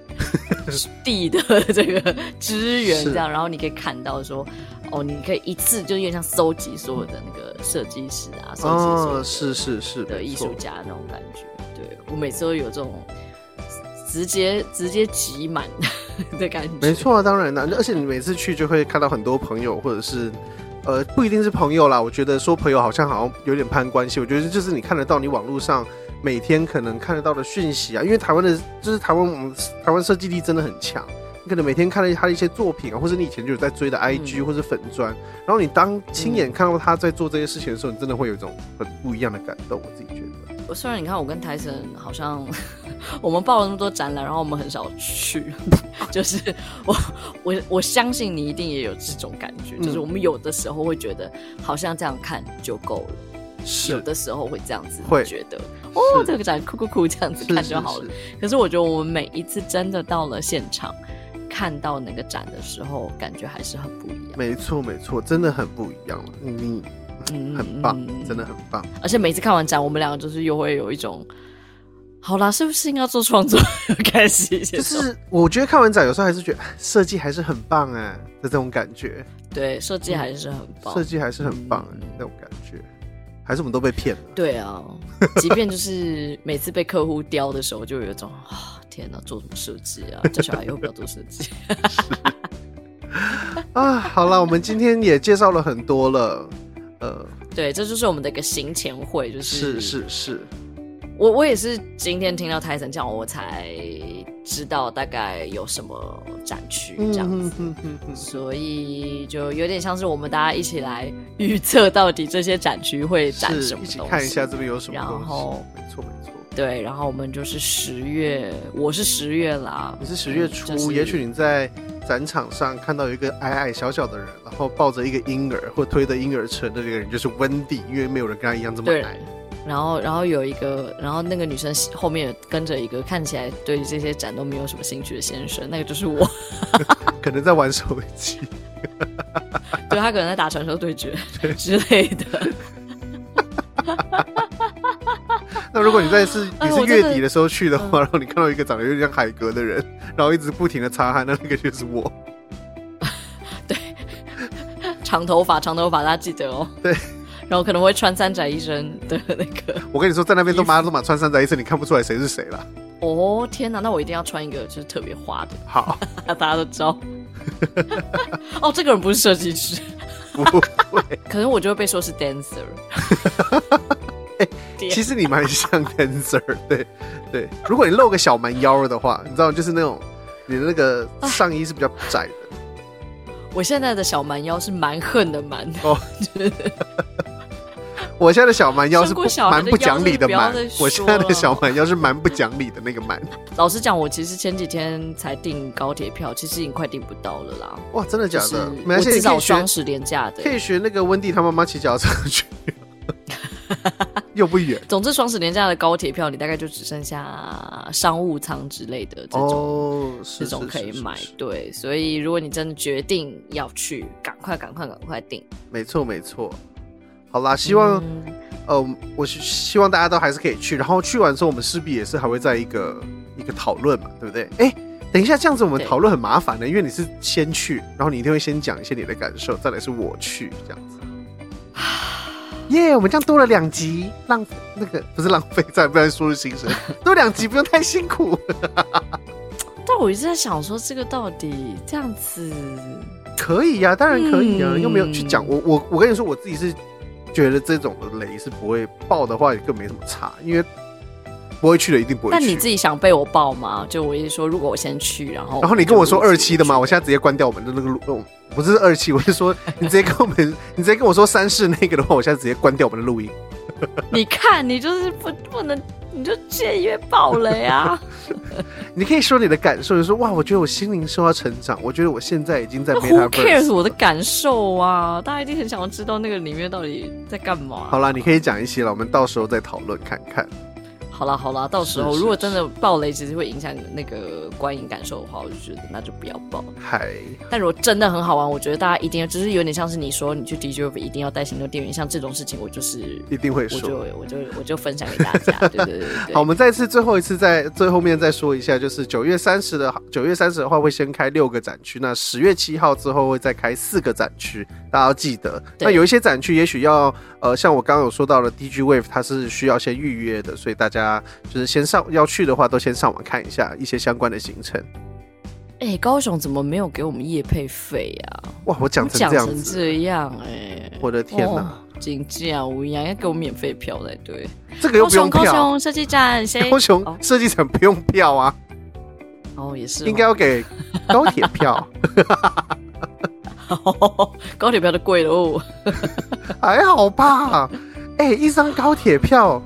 地的这个资源，这样，然后你可以看到说，哦，你可以一次就有点像搜集所有的那个设计师啊，搜集所有的是是是的艺术家那种感觉。对，我每次都有这种直接直接挤满 的感觉。没错啊，当然了，而且你每次去就会看到很多朋友或者是。呃，不一定是朋友啦。我觉得说朋友好像好像有点攀关系。我觉得就是你看得到你网络上每天可能看得到的讯息啊，因为台湾的，就是台湾我们台湾设计力真的很强。你可能每天看了他的一些作品啊，或者你以前就有在追的 IG 或者粉砖，嗯、然后你当亲眼看到他在做这些事情的时候，你真的会有一种很不一样的感动。我自己觉得。我虽然你看我跟 Tyson 好像 我们报了那么多展览，然后我们很少去，就是我我我相信你一定也有这种感觉，嗯、就是我们有的时候会觉得好像这样看就够了，是有的时候会这样子会觉得哦这个展酷酷酷这样子看就好了。是是是，可是我觉得我们每一次真的到了现场看到那个展的时候，感觉还是很不一样。没错没错，真的很不一样。你。嗯，很棒，真的很棒。而且每次看完展，我们两个就是又会有一种，好啦，是不是应该做创作？开始一些，就是我觉得看完展，有时候还是觉得设计还是很棒哎的这种感觉。对，设计还是很棒，设计、嗯、还是很棒那种感觉。还是我们都被骗了？对啊，即便就是每次被客户刁的时候，就有一种啊，天哪，做什么设计啊？这小孩以后不要做设计。啊，好了，我们今天也介绍了很多了。呃，对，这就是我们的一个行前会，就是是是是，我我也是今天听到 Tyson 讲，我才知道大概有什么展区这样子，所以就有点像是我们大家一起来预测到底这些展区会展什么东西，看一下这边有什么，然后。没错没错，对，然后我们就是十月，我是十月啦，你是十月初，嗯就是、也许你在。展场上看到有一个矮矮小小的人，然后抱着一个婴儿或推着婴儿车的这个人就是温蒂，因为没有人跟他一样这么矮。然后，然后有一个，然后那个女生后面跟着一个看起来对这些展都没有什么兴趣的先生，那个就是我，可能在玩手机，对，他可能在打传说对决之类的。那如果你在是你是月底的时候去的话，哎、然后你看到一个长得有点像海格的人，然后一直不停的擦汗，那那个就是我。对，长头发，长头发，大家记得哦。对，然后可能会穿三宅一生的那个。我跟你说，在那边都马都马穿三宅一生，你看不出来谁是谁了。哦天哪，那我一定要穿一个就是特别花的。好，大家都知道。哦，这个人不是设计师。不会，可能我就会被说是 dancer。其实你蛮像 dancer，对对。如果你露个小蛮腰的话，你知道，就是那种你的那个上衣是比较窄的。我现在的小蛮腰是蛮横的蛮哦。我现在的小蛮腰是蛮不讲理的蛮。我现在的小蛮腰是蛮不讲理的那个蛮。老实讲，我其实前几天才订高铁票，其实已经快订不到了啦。哇，真的假的？我至少双十连假的，可以学那个温蒂他妈妈骑脚踏车去。又不远。总之，双十连假的高铁票，你大概就只剩下商务舱之类的这种，哦、这种可以买。对，所以如果你真的决定要去，赶快、赶快、赶快订。没错，没错。好啦，希望，嗯、呃，我希望大家都还是可以去。然后去完之后，我们势必也是还会在一个一个讨论嘛，对不对？哎，等一下，这样子我们讨论很麻烦的，因为你是先去，然后你一定会先讲一些你的感受，再来是我去这样子。耶！Yeah, 我们这样多了两集，浪那个不是浪费，再不然输入心声，多两集不用太辛苦。但我一直在想说，这个到底这样子可以呀、啊？当然可以啊，嗯、又没有去讲。我我我跟你说，我自己是觉得这种的雷是不会爆的话，也更没什么差，因为。不会去的，一定不会去。但你自己想被我爆吗？就我意思说，如果我先去，然后然后你跟我说二期的吗？我现在直接关掉我们的那个录，不是二期，我是说你直接跟我们，你直接跟我说三室那个的话，我现在直接关掉我们的录音。你看，你就是不不能，你就僭越爆了呀！你可以说你的感受，就说哇，我觉得我心灵受到成长，我觉得我现在已经在 Who cares 我的感受啊？大家一定很想要知道那个里面到底在干嘛。好啦，你可以讲一些了，我们到时候再讨论看看。好啦好啦，到时候如果真的爆雷，其实会影响那个观影感受的话，我就觉得那就不要爆。嗨，但如果真的很好玩，我觉得大家一定要，只是有点像是你说你去 DJ 一定要带行动电源，像这种事情，我就是一定会说，我就我就我就分享给大家。对对对对。好，我们再次最后一次在最后面再说一下，就是九月三十的九月三十的话会先开六个展区，那十月七号之后会再开四个展区，大家要记得。那有一些展区也许要呃，像我刚刚有说到的 DG Wave，它是需要先预约的，所以大家就是先。上要去的话，都先上网看一下一些相关的行程。哎、欸，高雄怎么没有给我们业配费呀？哇，我讲成这样子，这样哎、欸，我的天哪！金价无一样，要给我免费票才对。这个又不用票。高雄设计展，谁？高雄设计展不用票啊。哦，也是，应该要给 高铁票。高铁票都贵了哦。还好吧？哎、欸，一张高铁票。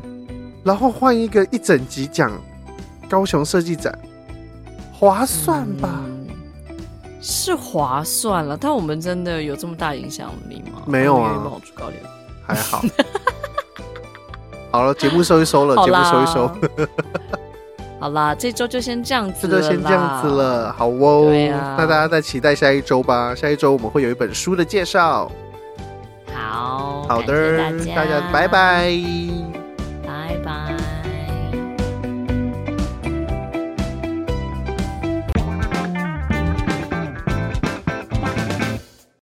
然后换一个一整集讲高雄设计展，划算吧？嗯、是划算了，但我们真的有这么大影响力吗？没有啊，还好。好了，节目收一收了，节目收一收。好啦，这周就先这样子，这周先这样子了，好哦。对啊，那大家再期待下一周吧。下一周我们会有一本书的介绍。好，好的，大家拜拜。